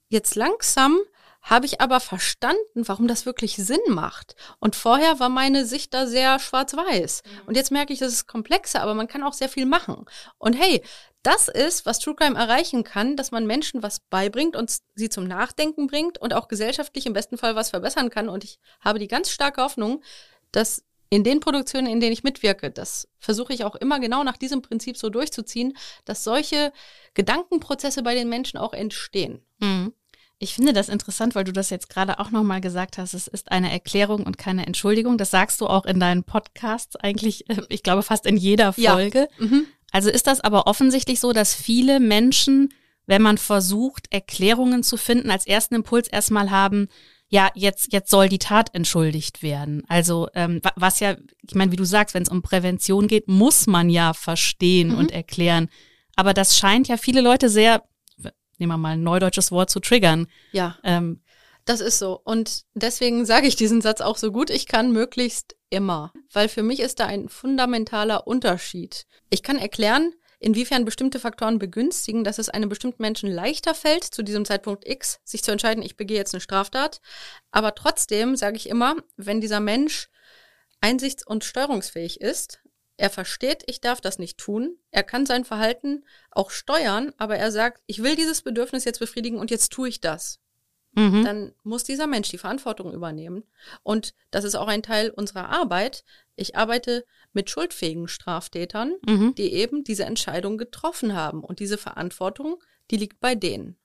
jetzt langsam habe ich aber verstanden, warum das wirklich Sinn macht. Und vorher war meine Sicht da sehr schwarz-weiß. Mhm. Und jetzt merke ich, das ist komplexer, aber man kann auch sehr viel machen. Und hey, das ist, was True Crime erreichen kann, dass man Menschen was beibringt und sie zum Nachdenken bringt und auch gesellschaftlich im besten Fall was verbessern kann. Und ich habe die ganz starke Hoffnung, dass in den Produktionen, in denen ich mitwirke, das versuche ich auch immer genau nach diesem Prinzip so durchzuziehen, dass solche Gedankenprozesse bei den Menschen auch entstehen. Mhm. Ich finde das interessant, weil du das jetzt gerade auch nochmal gesagt hast. Es ist eine Erklärung und keine Entschuldigung. Das sagst du auch in deinen Podcasts eigentlich, äh, ich glaube, fast in jeder Folge. Ja. Mhm. Also ist das aber offensichtlich so, dass viele Menschen, wenn man versucht, Erklärungen zu finden, als ersten Impuls erstmal haben, ja, jetzt, jetzt soll die Tat entschuldigt werden. Also, ähm, was ja, ich meine, wie du sagst, wenn es um Prävention geht, muss man ja verstehen mhm. und erklären. Aber das scheint ja viele Leute sehr, nehmen wir mal ein neudeutsches Wort zu triggern. Ja. Ähm, das ist so. Und deswegen sage ich diesen Satz auch so gut ich kann, möglichst immer. Weil für mich ist da ein fundamentaler Unterschied. Ich kann erklären, inwiefern bestimmte Faktoren begünstigen, dass es einem bestimmten Menschen leichter fällt, zu diesem Zeitpunkt X sich zu entscheiden, ich begehe jetzt eine Straftat. Aber trotzdem sage ich immer, wenn dieser Mensch einsichts- und steuerungsfähig ist, er versteht, ich darf das nicht tun, er kann sein Verhalten auch steuern, aber er sagt, ich will dieses Bedürfnis jetzt befriedigen und jetzt tue ich das. Mhm. Dann muss dieser Mensch die Verantwortung übernehmen. Und das ist auch ein Teil unserer Arbeit. Ich arbeite mit schuldfähigen Straftätern, mhm. die eben diese Entscheidung getroffen haben. Und diese Verantwortung, die liegt bei denen.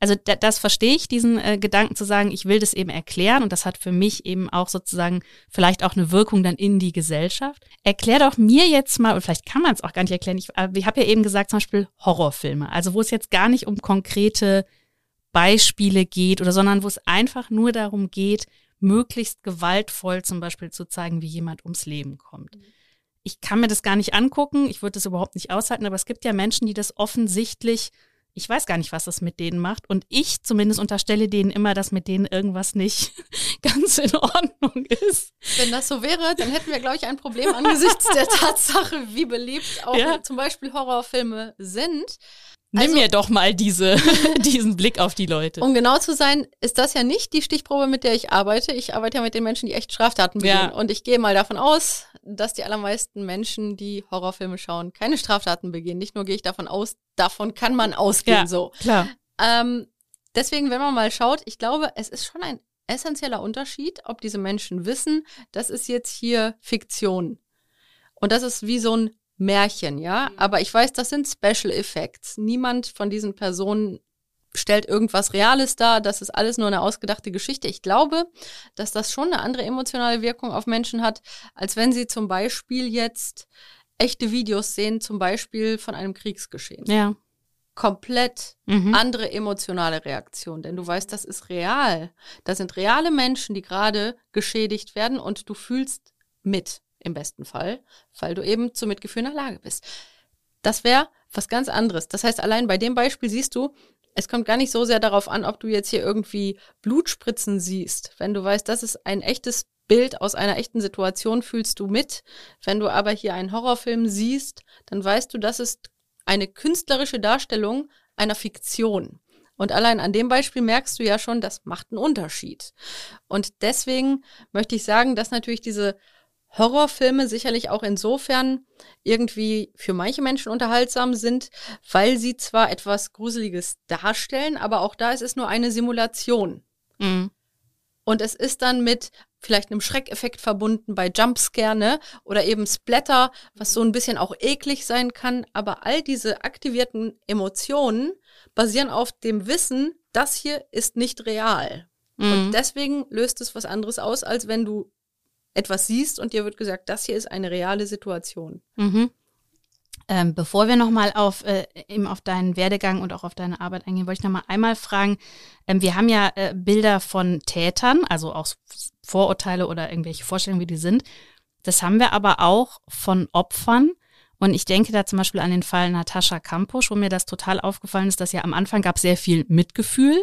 Also da, das verstehe ich, diesen äh, Gedanken zu sagen, ich will das eben erklären und das hat für mich eben auch sozusagen vielleicht auch eine Wirkung dann in die Gesellschaft. Erklär doch mir jetzt mal, und vielleicht kann man es auch gar nicht erklären, ich, äh, ich habe ja eben gesagt zum Beispiel Horrorfilme, also wo es jetzt gar nicht um konkrete Beispiele geht oder sondern wo es einfach nur darum geht, möglichst gewaltvoll zum Beispiel zu zeigen, wie jemand ums Leben kommt. Ich kann mir das gar nicht angucken, ich würde das überhaupt nicht aushalten, aber es gibt ja Menschen, die das offensichtlich, ich weiß gar nicht, was das mit denen macht. Und ich zumindest unterstelle denen immer, dass mit denen irgendwas nicht ganz in Ordnung ist. Wenn das so wäre, dann hätten wir, glaube ich, ein Problem angesichts der Tatsache, wie beliebt auch ja. zum Beispiel Horrorfilme sind. Nimm also, mir doch mal diese, diesen Blick auf die Leute. Um genau zu sein, ist das ja nicht die Stichprobe, mit der ich arbeite. Ich arbeite ja mit den Menschen, die echt Straftaten begehen. Ja. Und ich gehe mal davon aus, dass die allermeisten Menschen, die Horrorfilme schauen, keine Straftaten begehen. Nicht nur gehe ich davon aus, davon kann man ausgehen, ja, so. Klar. Ähm, deswegen, wenn man mal schaut, ich glaube, es ist schon ein essentieller Unterschied, ob diese Menschen wissen, das ist jetzt hier Fiktion. Und das ist wie so ein Märchen, ja. Mhm. Aber ich weiß, das sind Special Effects. Niemand von diesen Personen stellt irgendwas Reales dar. Das ist alles nur eine ausgedachte Geschichte. Ich glaube, dass das schon eine andere emotionale Wirkung auf Menschen hat, als wenn sie zum Beispiel jetzt echte Videos sehen, zum Beispiel von einem Kriegsgeschehen. Ja. Komplett mhm. andere emotionale Reaktion, denn du weißt, das ist real. Das sind reale Menschen, die gerade geschädigt werden und du fühlst mit im besten Fall, weil du eben zu Mitgefühl in der Lage bist. Das wäre was ganz anderes. Das heißt, allein bei dem Beispiel siehst du, es kommt gar nicht so sehr darauf an, ob du jetzt hier irgendwie Blutspritzen siehst. Wenn du weißt, das ist ein echtes Bild aus einer echten Situation, fühlst du mit. Wenn du aber hier einen Horrorfilm siehst, dann weißt du, das ist eine künstlerische Darstellung einer Fiktion. Und allein an dem Beispiel merkst du ja schon, das macht einen Unterschied. Und deswegen möchte ich sagen, dass natürlich diese Horrorfilme sicherlich auch insofern irgendwie für manche Menschen unterhaltsam sind, weil sie zwar etwas Gruseliges darstellen, aber auch da ist es nur eine Simulation. Mhm. Und es ist dann mit vielleicht einem Schreckeffekt verbunden bei Jumpscare, ne? Oder eben Splatter, was so ein bisschen auch eklig sein kann. Aber all diese aktivierten Emotionen basieren auf dem Wissen, das hier ist nicht real. Mhm. Und deswegen löst es was anderes aus, als wenn du etwas siehst und dir wird gesagt, das hier ist eine reale Situation. Mhm. Ähm, bevor wir nochmal auf, äh, eben auf deinen Werdegang und auch auf deine Arbeit eingehen, wollte ich nochmal einmal fragen, ähm, wir haben ja äh, Bilder von Tätern, also auch Vorurteile oder irgendwelche Vorstellungen, wie die sind. Das haben wir aber auch von Opfern. Und ich denke da zum Beispiel an den Fall Natascha Kampusch, wo mir das total aufgefallen ist, dass ja am Anfang gab sehr viel Mitgefühl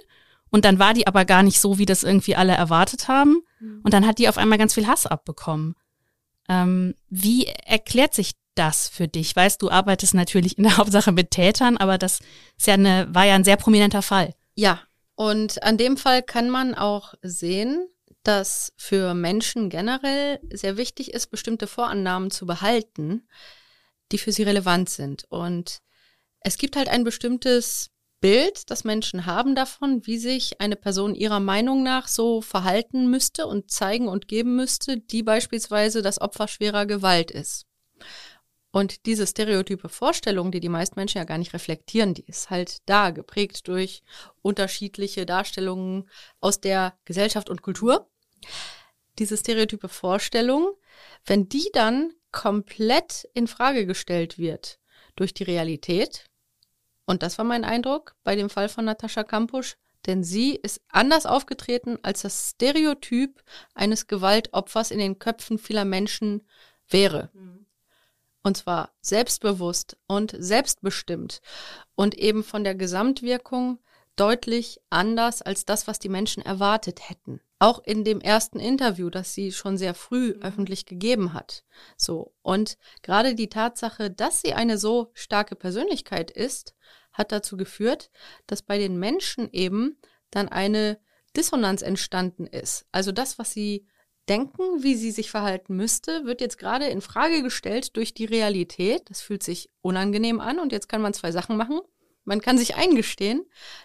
und dann war die aber gar nicht so, wie das irgendwie alle erwartet haben. Mhm. Und dann hat die auf einmal ganz viel Hass abbekommen. Ähm, wie erklärt sich das für dich? Weißt du, arbeitest natürlich in der Hauptsache mit Tätern, aber das ist ja eine, war ja ein sehr prominenter Fall. Ja, und an dem Fall kann man auch sehen, dass für Menschen generell sehr wichtig ist, bestimmte Vorannahmen zu behalten, die für sie relevant sind. Und es gibt halt ein bestimmtes Bild, das Menschen haben davon, wie sich eine Person ihrer Meinung nach so verhalten müsste und zeigen und geben müsste, die beispielsweise das Opfer schwerer Gewalt ist. Und diese stereotype Vorstellung, die die meisten Menschen ja gar nicht reflektieren, die ist halt da, geprägt durch unterschiedliche Darstellungen aus der Gesellschaft und Kultur. Diese stereotype Vorstellung, wenn die dann komplett in Frage gestellt wird durch die Realität, und das war mein Eindruck bei dem Fall von Natascha Kampusch, denn sie ist anders aufgetreten als das Stereotyp eines Gewaltopfers in den Köpfen vieler Menschen wäre. Mhm. Und zwar selbstbewusst und selbstbestimmt und eben von der Gesamtwirkung deutlich anders als das, was die Menschen erwartet hätten. Auch in dem ersten Interview, das sie schon sehr früh mhm. öffentlich gegeben hat. So. Und gerade die Tatsache, dass sie eine so starke Persönlichkeit ist, hat dazu geführt, dass bei den Menschen eben dann eine Dissonanz entstanden ist. Also das, was sie denken, wie sie sich verhalten müsste, wird jetzt gerade in Frage gestellt durch die Realität. Das fühlt sich unangenehm an und jetzt kann man zwei Sachen machen. Man kann sich eingestehen,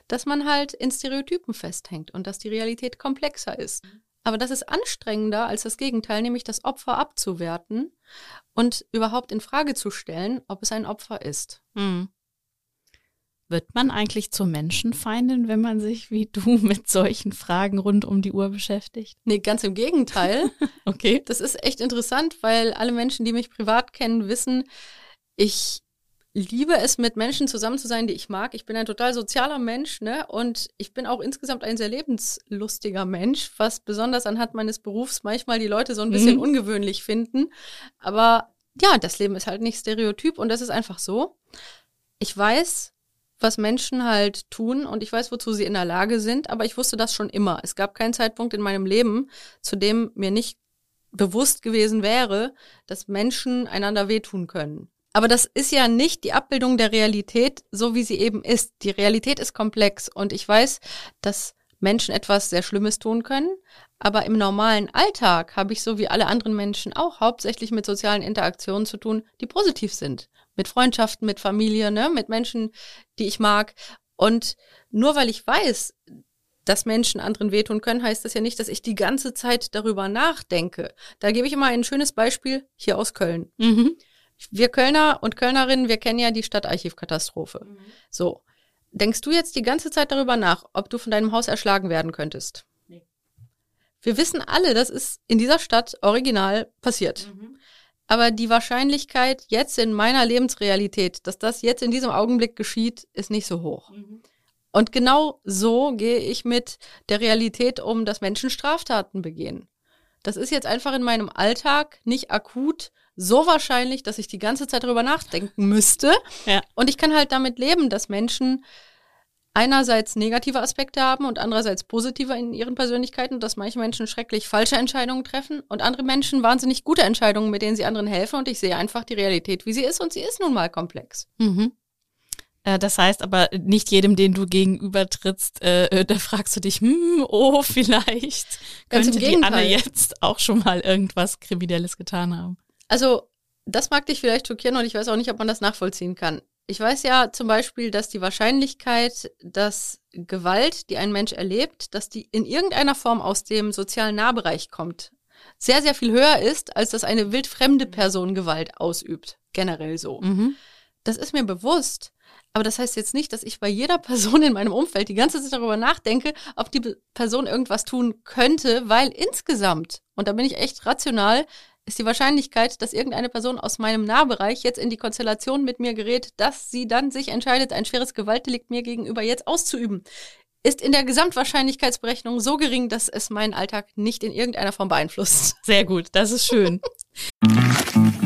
dass man halt in Stereotypen festhängt und dass die Realität komplexer ist. Aber das ist anstrengender als das Gegenteil, nämlich das Opfer abzuwerten und überhaupt in Frage zu stellen, ob es ein Opfer ist. Mhm. Wird man eigentlich zur Menschenfeindin, wenn man sich wie du mit solchen Fragen rund um die Uhr beschäftigt? Nee, ganz im Gegenteil. okay. Das ist echt interessant, weil alle Menschen, die mich privat kennen, wissen, ich liebe es, mit Menschen zusammen zu sein, die ich mag. Ich bin ein total sozialer Mensch, ne? Und ich bin auch insgesamt ein sehr lebenslustiger Mensch, was besonders anhand meines Berufs manchmal die Leute so ein bisschen mhm. ungewöhnlich finden. Aber ja, das Leben ist halt nicht stereotyp und das ist einfach so. Ich weiß, was Menschen halt tun und ich weiß, wozu sie in der Lage sind, aber ich wusste das schon immer. Es gab keinen Zeitpunkt in meinem Leben, zu dem mir nicht bewusst gewesen wäre, dass Menschen einander wehtun können. Aber das ist ja nicht die Abbildung der Realität, so wie sie eben ist. Die Realität ist komplex und ich weiß, dass Menschen etwas sehr Schlimmes tun können. Aber im normalen Alltag habe ich so wie alle anderen Menschen auch hauptsächlich mit sozialen Interaktionen zu tun, die positiv sind mit Freundschaften, mit Familie, ne, mit Menschen, die ich mag. Und nur weil ich weiß, dass Menschen anderen wehtun können, heißt das ja nicht, dass ich die ganze Zeit darüber nachdenke. Da gebe ich immer ein schönes Beispiel hier aus Köln. Mhm. Wir Kölner und Kölnerinnen, wir kennen ja die Stadtarchivkatastrophe. Mhm. So. Denkst du jetzt die ganze Zeit darüber nach, ob du von deinem Haus erschlagen werden könntest? Nee. Wir wissen alle, das ist in dieser Stadt original passiert. Mhm. Aber die Wahrscheinlichkeit jetzt in meiner Lebensrealität, dass das jetzt in diesem Augenblick geschieht, ist nicht so hoch. Mhm. Und genau so gehe ich mit der Realität um, dass Menschen Straftaten begehen. Das ist jetzt einfach in meinem Alltag nicht akut so wahrscheinlich, dass ich die ganze Zeit darüber nachdenken müsste. Ja. Und ich kann halt damit leben, dass Menschen einerseits negative Aspekte haben und andererseits positive in ihren Persönlichkeiten, dass manche Menschen schrecklich falsche Entscheidungen treffen und andere Menschen wahnsinnig gute Entscheidungen, mit denen sie anderen helfen. Und ich sehe einfach die Realität, wie sie ist und sie ist nun mal komplex. Mhm. Äh, das heißt aber nicht jedem, den du gegenüber trittst, äh, äh, da fragst du dich, hm, oh, vielleicht Ganz könnte die Anne jetzt auch schon mal irgendwas Kriminelles getan haben. Also, das mag dich vielleicht schockieren und ich weiß auch nicht, ob man das nachvollziehen kann. Ich weiß ja zum Beispiel, dass die Wahrscheinlichkeit, dass Gewalt, die ein Mensch erlebt, dass die in irgendeiner Form aus dem sozialen Nahbereich kommt, sehr, sehr viel höher ist, als dass eine wildfremde Person Gewalt ausübt. Generell so. Mhm. Das ist mir bewusst. Aber das heißt jetzt nicht, dass ich bei jeder Person in meinem Umfeld die ganze Zeit darüber nachdenke, ob die Person irgendwas tun könnte, weil insgesamt, und da bin ich echt rational, ist die Wahrscheinlichkeit, dass irgendeine Person aus meinem Nahbereich jetzt in die Konstellation mit mir gerät, dass sie dann sich entscheidet, ein schweres Gewaltdelikt mir gegenüber jetzt auszuüben, ist in der Gesamtwahrscheinlichkeitsberechnung so gering, dass es meinen Alltag nicht in irgendeiner Form beeinflusst. Sehr gut, das ist schön.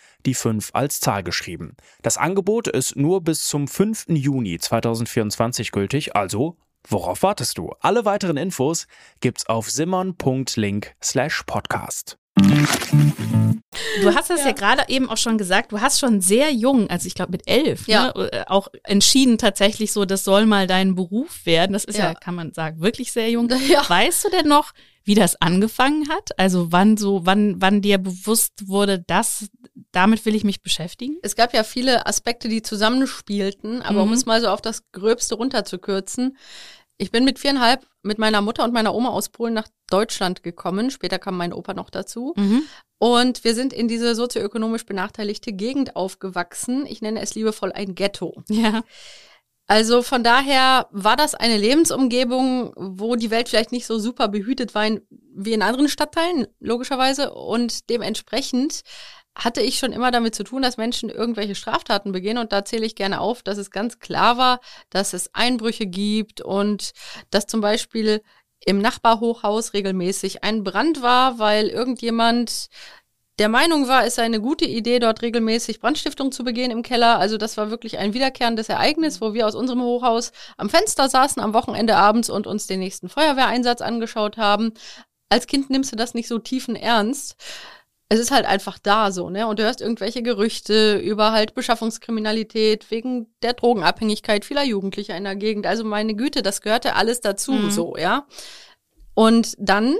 die 5 als Zahl geschrieben. Das Angebot ist nur bis zum 5. Juni 2024 gültig, also worauf wartest du? Alle weiteren Infos gibt's auf simmon.link slash podcast. Du hast das ja, ja gerade eben auch schon gesagt, du hast schon sehr jung, also ich glaube mit elf, ja. ne, äh, auch entschieden tatsächlich so, das soll mal dein Beruf werden. Das ist ja, ja kann man sagen, wirklich sehr jung. Ja. Weißt du denn noch, wie das angefangen hat? Also wann so, wann, wann dir bewusst wurde, dass damit will ich mich beschäftigen? Es gab ja viele Aspekte, die zusammenspielten, aber mhm. um es mal so auf das Gröbste runterzukürzen, ich bin mit viereinhalb mit meiner Mutter und meiner Oma aus Polen nach Deutschland gekommen. Später kam mein Opa noch dazu. Mhm. Und wir sind in diese sozioökonomisch benachteiligte Gegend aufgewachsen. Ich nenne es liebevoll ein Ghetto. Ja. Also von daher war das eine Lebensumgebung, wo die Welt vielleicht nicht so super behütet war wie in anderen Stadtteilen, logischerweise. Und dementsprechend hatte ich schon immer damit zu tun, dass Menschen irgendwelche Straftaten begehen. Und da zähle ich gerne auf, dass es ganz klar war, dass es Einbrüche gibt und dass zum Beispiel im Nachbarhochhaus regelmäßig ein Brand war, weil irgendjemand der Meinung war, es sei eine gute Idee, dort regelmäßig Brandstiftung zu begehen im Keller. Also das war wirklich ein wiederkehrendes Ereignis, wo wir aus unserem Hochhaus am Fenster saßen am Wochenende abends und uns den nächsten Feuerwehreinsatz angeschaut haben. Als Kind nimmst du das nicht so tiefen Ernst es ist halt einfach da so, ne? Und du hörst irgendwelche Gerüchte über halt Beschaffungskriminalität wegen der Drogenabhängigkeit vieler Jugendlicher in der Gegend. Also meine Güte, das gehörte alles dazu, mhm. so, ja. Und dann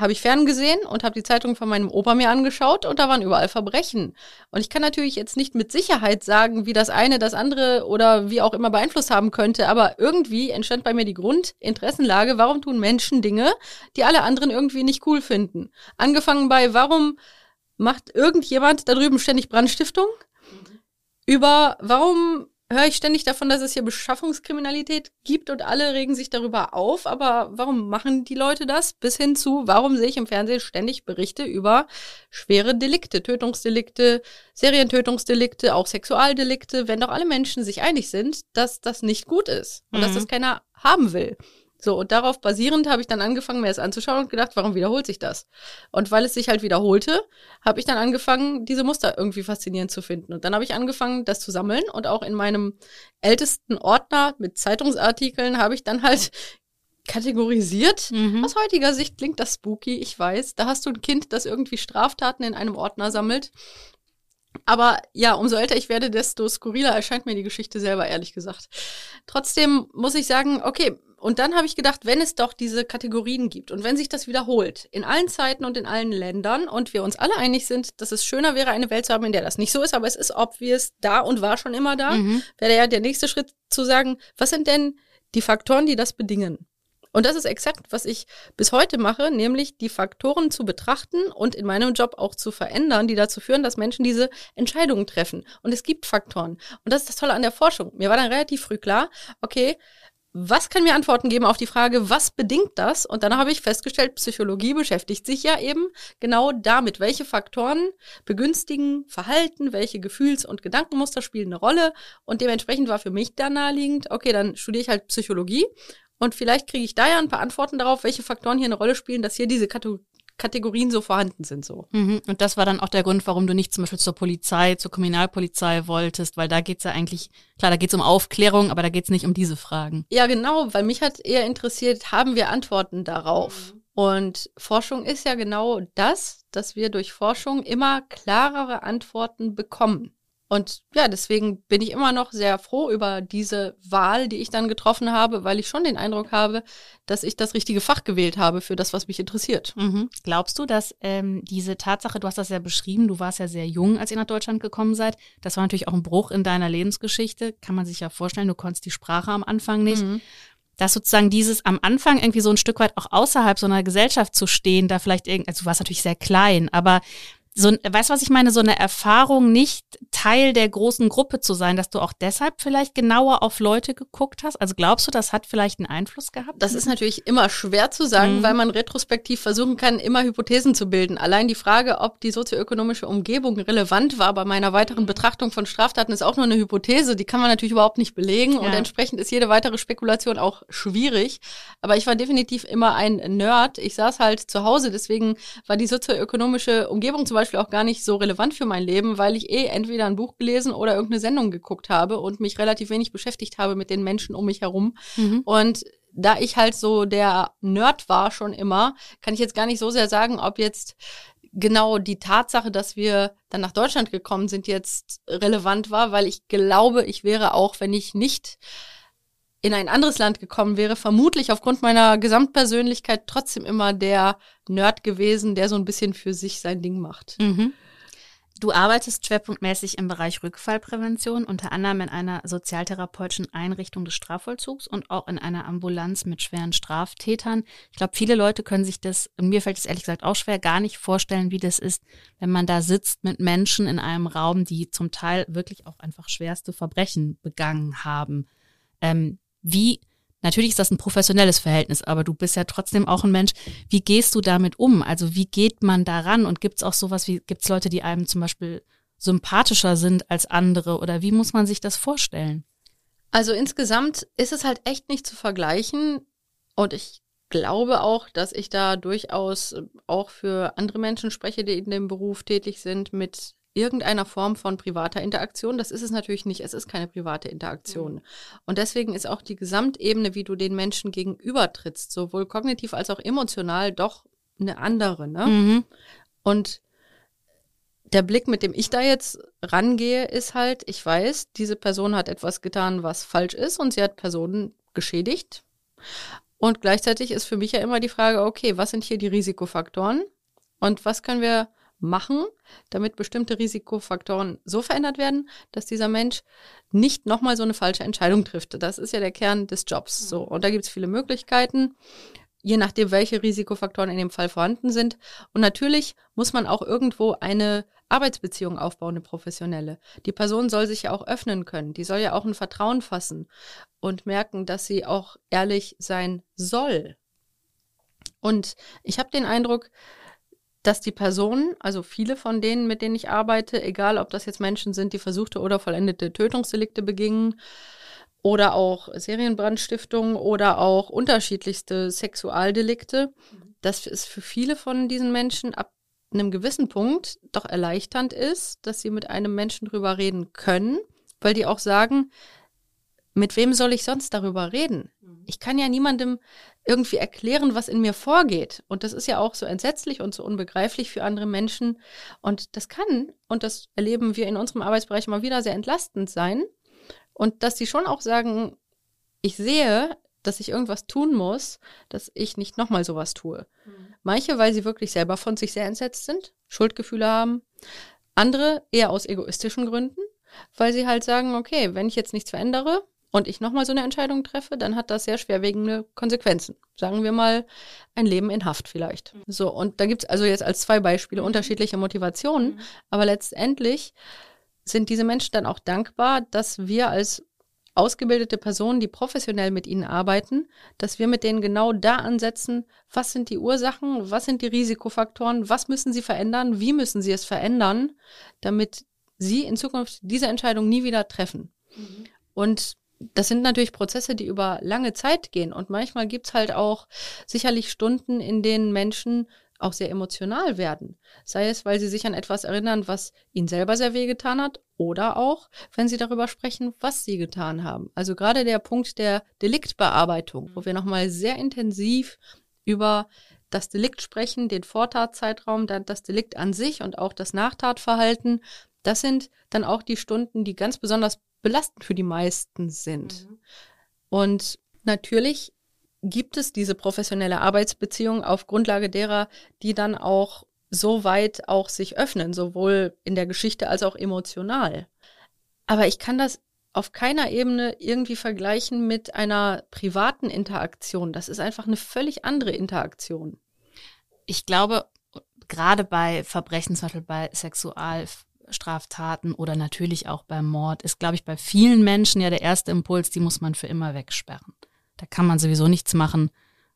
habe ich ferngesehen und habe die Zeitung von meinem Opa mir angeschaut und da waren überall Verbrechen. Und ich kann natürlich jetzt nicht mit Sicherheit sagen, wie das eine das andere oder wie auch immer beeinflusst haben könnte, aber irgendwie entstand bei mir die Grundinteressenlage, warum tun Menschen Dinge, die alle anderen irgendwie nicht cool finden. Angefangen bei, warum macht irgendjemand da drüben ständig Brandstiftung? Über warum höre ich ständig davon, dass es hier Beschaffungskriminalität gibt und alle regen sich darüber auf, aber warum machen die Leute das? Bis hin zu, warum sehe ich im Fernsehen ständig Berichte über schwere Delikte, Tötungsdelikte, Serientötungsdelikte, auch Sexualdelikte, wenn doch alle Menschen sich einig sind, dass das nicht gut ist und mhm. dass das keiner haben will. So, und darauf basierend habe ich dann angefangen, mir das anzuschauen und gedacht, warum wiederholt sich das? Und weil es sich halt wiederholte, habe ich dann angefangen, diese Muster irgendwie faszinierend zu finden. Und dann habe ich angefangen, das zu sammeln und auch in meinem ältesten Ordner mit Zeitungsartikeln habe ich dann halt kategorisiert. Mhm. Aus heutiger Sicht klingt das spooky, ich weiß. Da hast du ein Kind, das irgendwie Straftaten in einem Ordner sammelt. Aber ja, umso älter ich werde, desto skurriler erscheint mir die Geschichte selber, ehrlich gesagt. Trotzdem muss ich sagen, okay, und dann habe ich gedacht, wenn es doch diese Kategorien gibt und wenn sich das wiederholt in allen Zeiten und in allen Ländern und wir uns alle einig sind, dass es schöner wäre, eine Welt zu haben, in der das nicht so ist, aber es ist obvious da und war schon immer da, mhm. wäre ja der nächste Schritt zu sagen, was sind denn die Faktoren, die das bedingen? Und das ist exakt, was ich bis heute mache, nämlich die Faktoren zu betrachten und in meinem Job auch zu verändern, die dazu führen, dass Menschen diese Entscheidungen treffen. Und es gibt Faktoren. Und das ist das Tolle an der Forschung. Mir war dann relativ früh klar, okay, was kann mir Antworten geben auf die Frage, was bedingt das? Und dann habe ich festgestellt, Psychologie beschäftigt sich ja eben genau damit, welche Faktoren begünstigen Verhalten, welche Gefühls- und Gedankenmuster spielen eine Rolle. Und dementsprechend war für mich da naheliegend, okay, dann studiere ich halt Psychologie und vielleicht kriege ich da ja ein paar Antworten darauf, welche Faktoren hier eine Rolle spielen, dass hier diese Kategorien so vorhanden sind so. Mhm. Und das war dann auch der Grund, warum du nicht zum Beispiel zur Polizei, zur Kriminalpolizei wolltest, weil da geht's ja eigentlich, klar, da geht's um Aufklärung, aber da geht's nicht um diese Fragen. Ja, genau, weil mich hat eher interessiert, haben wir Antworten darauf? Mhm. Und Forschung ist ja genau das, dass wir durch Forschung immer klarere Antworten bekommen. Und ja, deswegen bin ich immer noch sehr froh über diese Wahl, die ich dann getroffen habe, weil ich schon den Eindruck habe, dass ich das richtige Fach gewählt habe für das, was mich interessiert. Mhm. Glaubst du, dass ähm, diese Tatsache, du hast das ja beschrieben, du warst ja sehr jung, als ihr nach Deutschland gekommen seid, das war natürlich auch ein Bruch in deiner Lebensgeschichte, kann man sich ja vorstellen, du konntest die Sprache am Anfang nicht. Mhm dass sozusagen dieses am Anfang irgendwie so ein Stück weit auch außerhalb so einer Gesellschaft zu stehen, da vielleicht irgendwie, also du warst natürlich sehr klein, aber so, weißt du, was ich meine? So eine Erfahrung, nicht Teil der großen Gruppe zu sein, dass du auch deshalb vielleicht genauer auf Leute geguckt hast? Also glaubst du, das hat vielleicht einen Einfluss gehabt? Das ist natürlich immer schwer zu sagen, mhm. weil man retrospektiv versuchen kann, immer Hypothesen zu bilden. Allein die Frage, ob die sozioökonomische Umgebung relevant war bei meiner weiteren Betrachtung von Straftaten, ist auch nur eine Hypothese. Die kann man natürlich überhaupt nicht belegen ja. und entsprechend ist jede weitere Spekulation auch schwierig. Aber ich war definitiv immer ein Nerd. Ich saß halt zu Hause, deswegen war die sozioökonomische Umgebung zum Beispiel Beispiel auch gar nicht so relevant für mein Leben, weil ich eh entweder ein Buch gelesen oder irgendeine Sendung geguckt habe und mich relativ wenig beschäftigt habe mit den Menschen um mich herum. Mhm. Und da ich halt so der Nerd war schon immer, kann ich jetzt gar nicht so sehr sagen, ob jetzt genau die Tatsache, dass wir dann nach Deutschland gekommen sind, jetzt relevant war, weil ich glaube, ich wäre auch, wenn ich nicht in ein anderes Land gekommen wäre, vermutlich aufgrund meiner Gesamtpersönlichkeit trotzdem immer der Nerd gewesen, der so ein bisschen für sich sein Ding macht. Mhm. Du arbeitest schwerpunktmäßig im Bereich Rückfallprävention, unter anderem in einer sozialtherapeutischen Einrichtung des Strafvollzugs und auch in einer Ambulanz mit schweren Straftätern. Ich glaube, viele Leute können sich das, mir fällt es ehrlich gesagt auch schwer, gar nicht vorstellen, wie das ist, wenn man da sitzt mit Menschen in einem Raum, die zum Teil wirklich auch einfach schwerste Verbrechen begangen haben. Ähm, wie Natürlich ist das ein professionelles Verhältnis, aber du bist ja trotzdem auch ein Mensch. Wie gehst du damit um? Also wie geht man daran? Und gibt es auch sowas wie, gibt es Leute, die einem zum Beispiel sympathischer sind als andere? Oder wie muss man sich das vorstellen? Also insgesamt ist es halt echt nicht zu vergleichen. Und ich glaube auch, dass ich da durchaus auch für andere Menschen spreche, die in dem Beruf tätig sind, mit irgendeiner Form von privater Interaktion. Das ist es natürlich nicht. Es ist keine private Interaktion. Mhm. Und deswegen ist auch die Gesamtebene, wie du den Menschen gegenübertrittst, sowohl kognitiv als auch emotional, doch eine andere. Ne? Mhm. Und der Blick, mit dem ich da jetzt rangehe, ist halt, ich weiß, diese Person hat etwas getan, was falsch ist und sie hat Personen geschädigt. Und gleichzeitig ist für mich ja immer die Frage, okay, was sind hier die Risikofaktoren und was können wir machen, damit bestimmte Risikofaktoren so verändert werden, dass dieser Mensch nicht nochmal so eine falsche Entscheidung trifft. Das ist ja der Kern des Jobs. So. Und da gibt es viele Möglichkeiten, je nachdem, welche Risikofaktoren in dem Fall vorhanden sind. Und natürlich muss man auch irgendwo eine Arbeitsbeziehung aufbauen, eine professionelle. Die Person soll sich ja auch öffnen können. Die soll ja auch ein Vertrauen fassen und merken, dass sie auch ehrlich sein soll. Und ich habe den Eindruck, dass die Personen, also viele von denen, mit denen ich arbeite, egal ob das jetzt Menschen sind, die versuchte oder vollendete Tötungsdelikte begingen oder auch Serienbrandstiftungen oder auch unterschiedlichste Sexualdelikte, dass es für viele von diesen Menschen ab einem gewissen Punkt doch erleichternd ist, dass sie mit einem Menschen drüber reden können, weil die auch sagen, mit wem soll ich sonst darüber reden? Mhm. Ich kann ja niemandem irgendwie erklären, was in mir vorgeht. Und das ist ja auch so entsetzlich und so unbegreiflich für andere Menschen. Und das kann, und das erleben wir in unserem Arbeitsbereich immer wieder, sehr entlastend sein. Und dass sie schon auch sagen, ich sehe, dass ich irgendwas tun muss, dass ich nicht nochmal sowas tue. Mhm. Manche, weil sie wirklich selber von sich sehr entsetzt sind, Schuldgefühle haben. Andere eher aus egoistischen Gründen, weil sie halt sagen, okay, wenn ich jetzt nichts verändere, und ich nochmal so eine Entscheidung treffe, dann hat das sehr schwerwiegende Konsequenzen. Sagen wir mal ein Leben in Haft vielleicht. Mhm. So, und da gibt's also jetzt als zwei Beispiele mhm. unterschiedliche Motivationen, mhm. aber letztendlich sind diese Menschen dann auch dankbar, dass wir als ausgebildete Personen, die professionell mit ihnen arbeiten, dass wir mit denen genau da ansetzen, was sind die Ursachen, was sind die Risikofaktoren, was müssen sie verändern, wie müssen sie es verändern, damit sie in Zukunft diese Entscheidung nie wieder treffen. Mhm. Und das sind natürlich Prozesse, die über lange Zeit gehen. Und manchmal gibt's halt auch sicherlich Stunden, in denen Menschen auch sehr emotional werden. Sei es, weil sie sich an etwas erinnern, was ihnen selber sehr wehgetan hat, oder auch, wenn sie darüber sprechen, was sie getan haben. Also gerade der Punkt der Deliktbearbeitung, wo wir nochmal sehr intensiv über das Delikt sprechen, den Vortatzeitraum, dann das Delikt an sich und auch das Nachtatverhalten. Das sind dann auch die Stunden, die ganz besonders belastend für die meisten sind. Mhm. Und natürlich gibt es diese professionelle Arbeitsbeziehung auf Grundlage derer, die dann auch so weit auch sich öffnen, sowohl in der Geschichte als auch emotional. Aber ich kann das auf keiner Ebene irgendwie vergleichen mit einer privaten Interaktion. Das ist einfach eine völlig andere Interaktion. Ich glaube, gerade bei Verbrechen, zum Beispiel bei Sexual Straftaten oder natürlich auch beim Mord ist, glaube ich, bei vielen Menschen ja der erste Impuls, die muss man für immer wegsperren. Da kann man sowieso nichts machen.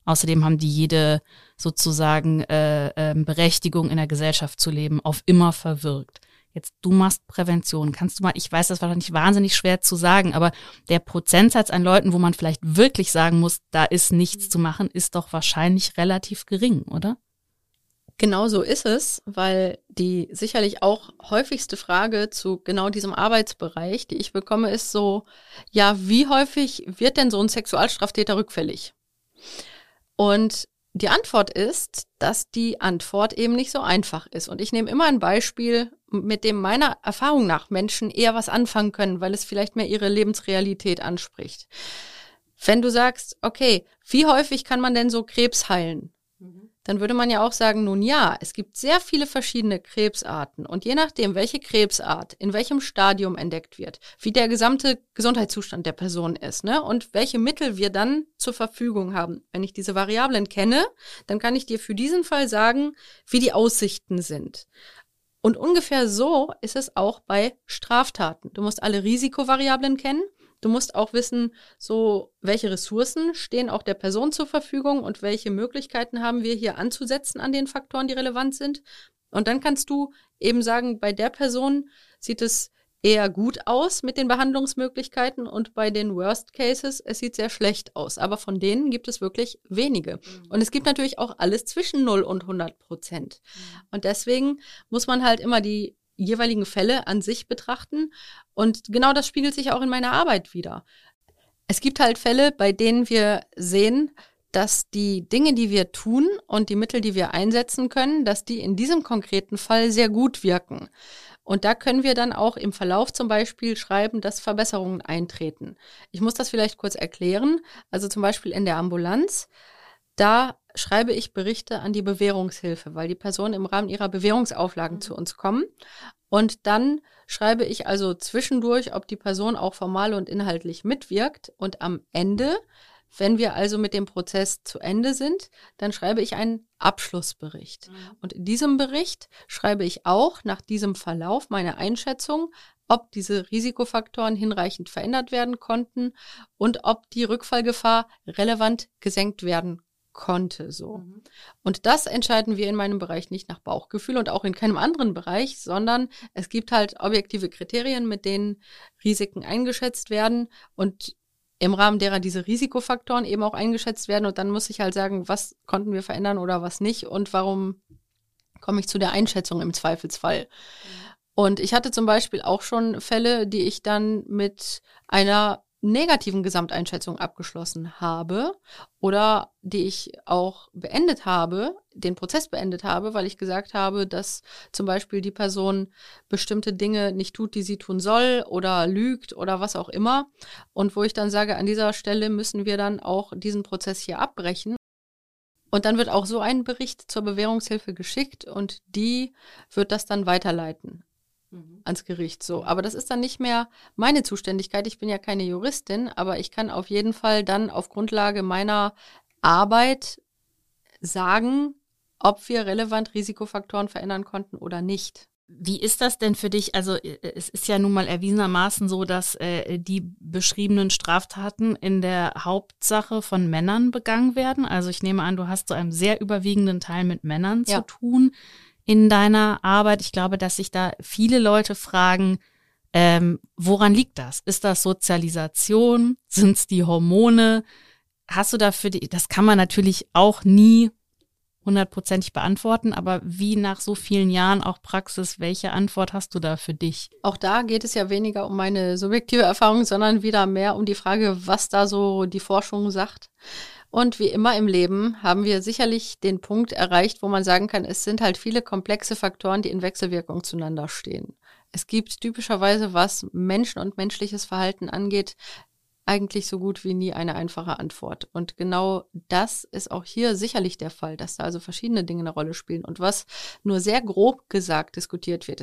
Außerdem haben die jede sozusagen äh, äh, Berechtigung in der Gesellschaft zu leben, auf immer verwirkt. Jetzt, du machst Prävention. Kannst du mal, ich weiß, das war nicht wahnsinnig schwer zu sagen, aber der Prozentsatz an Leuten, wo man vielleicht wirklich sagen muss, da ist nichts zu machen, ist doch wahrscheinlich relativ gering, oder? Genau so ist es, weil die sicherlich auch häufigste Frage zu genau diesem Arbeitsbereich, die ich bekomme, ist so, ja, wie häufig wird denn so ein Sexualstraftäter rückfällig? Und die Antwort ist, dass die Antwort eben nicht so einfach ist. Und ich nehme immer ein Beispiel, mit dem meiner Erfahrung nach Menschen eher was anfangen können, weil es vielleicht mehr ihre Lebensrealität anspricht. Wenn du sagst, okay, wie häufig kann man denn so Krebs heilen? Dann würde man ja auch sagen, nun ja, es gibt sehr viele verschiedene Krebsarten und je nachdem, welche Krebsart in welchem Stadium entdeckt wird, wie der gesamte Gesundheitszustand der Person ist, ne, und welche Mittel wir dann zur Verfügung haben. Wenn ich diese Variablen kenne, dann kann ich dir für diesen Fall sagen, wie die Aussichten sind. Und ungefähr so ist es auch bei Straftaten. Du musst alle Risikovariablen kennen Du musst auch wissen, so welche Ressourcen stehen auch der Person zur Verfügung und welche Möglichkeiten haben wir hier anzusetzen an den Faktoren, die relevant sind. Und dann kannst du eben sagen, bei der Person sieht es eher gut aus mit den Behandlungsmöglichkeiten und bei den Worst Cases, es sieht sehr schlecht aus. Aber von denen gibt es wirklich wenige. Mhm. Und es gibt natürlich auch alles zwischen 0 und 100 Prozent. Mhm. Und deswegen muss man halt immer die jeweiligen Fälle an sich betrachten. Und genau das spiegelt sich auch in meiner Arbeit wieder. Es gibt halt Fälle, bei denen wir sehen, dass die Dinge, die wir tun und die Mittel, die wir einsetzen können, dass die in diesem konkreten Fall sehr gut wirken. Und da können wir dann auch im Verlauf zum Beispiel schreiben, dass Verbesserungen eintreten. Ich muss das vielleicht kurz erklären. Also zum Beispiel in der Ambulanz da schreibe ich Berichte an die Bewährungshilfe, weil die Personen im Rahmen ihrer Bewährungsauflagen mhm. zu uns kommen. Und dann schreibe ich also zwischendurch, ob die Person auch formal und inhaltlich mitwirkt. Und am Ende, wenn wir also mit dem Prozess zu Ende sind, dann schreibe ich einen Abschlussbericht. Mhm. Und in diesem Bericht schreibe ich auch nach diesem Verlauf meine Einschätzung, ob diese Risikofaktoren hinreichend verändert werden konnten und ob die Rückfallgefahr relevant gesenkt werden konnte so. Mhm. Und das entscheiden wir in meinem Bereich nicht nach Bauchgefühl und auch in keinem anderen Bereich, sondern es gibt halt objektive Kriterien, mit denen Risiken eingeschätzt werden und im Rahmen derer diese Risikofaktoren eben auch eingeschätzt werden und dann muss ich halt sagen, was konnten wir verändern oder was nicht und warum komme ich zu der Einschätzung im Zweifelsfall. Mhm. Und ich hatte zum Beispiel auch schon Fälle, die ich dann mit einer negativen Gesamteinschätzung abgeschlossen habe oder die ich auch beendet habe, den Prozess beendet habe, weil ich gesagt habe, dass zum Beispiel die Person bestimmte Dinge nicht tut, die sie tun soll oder lügt oder was auch immer. Und wo ich dann sage, an dieser Stelle müssen wir dann auch diesen Prozess hier abbrechen. Und dann wird auch so ein Bericht zur Bewährungshilfe geschickt und die wird das dann weiterleiten mhm. ans Gericht so. Aber das ist dann nicht mehr meine Zuständigkeit. Ich bin ja keine Juristin, aber ich kann auf jeden Fall dann auf Grundlage meiner Arbeit sagen, ob wir relevant Risikofaktoren verändern konnten oder nicht. Wie ist das denn für dich? Also äh, es ist ja nun mal erwiesenermaßen so, dass äh, die beschriebenen Straftaten in der Hauptsache von Männern begangen werden. Also ich nehme an, du hast zu einem sehr überwiegenden Teil mit Männern ja. zu tun in deiner Arbeit. Ich glaube, dass sich da viele Leute fragen, ähm, woran liegt das? Ist das Sozialisation? Sind es die Hormone? Hast du dafür die, das kann man natürlich auch nie hundertprozentig beantworten, aber wie nach so vielen Jahren auch Praxis, welche Antwort hast du da für dich? Auch da geht es ja weniger um meine subjektive Erfahrung, sondern wieder mehr um die Frage, was da so die Forschung sagt. Und wie immer im Leben haben wir sicherlich den Punkt erreicht, wo man sagen kann, es sind halt viele komplexe Faktoren, die in Wechselwirkung zueinander stehen. Es gibt typischerweise, was Menschen und menschliches Verhalten angeht, eigentlich so gut wie nie eine einfache Antwort. Und genau das ist auch hier sicherlich der Fall, dass da also verschiedene Dinge eine Rolle spielen. Und was nur sehr grob gesagt diskutiert wird,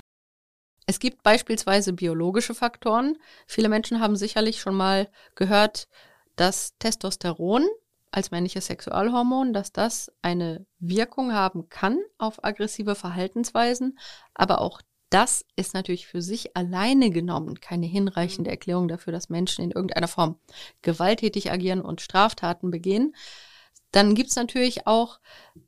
es gibt beispielsweise biologische Faktoren. Viele Menschen haben sicherlich schon mal gehört, dass Testosteron als männliches Sexualhormon, dass das eine Wirkung haben kann auf aggressive Verhaltensweisen, aber auch das ist natürlich für sich alleine genommen keine hinreichende mhm. Erklärung dafür, dass Menschen in irgendeiner Form gewalttätig agieren und Straftaten begehen. Dann gibt's natürlich auch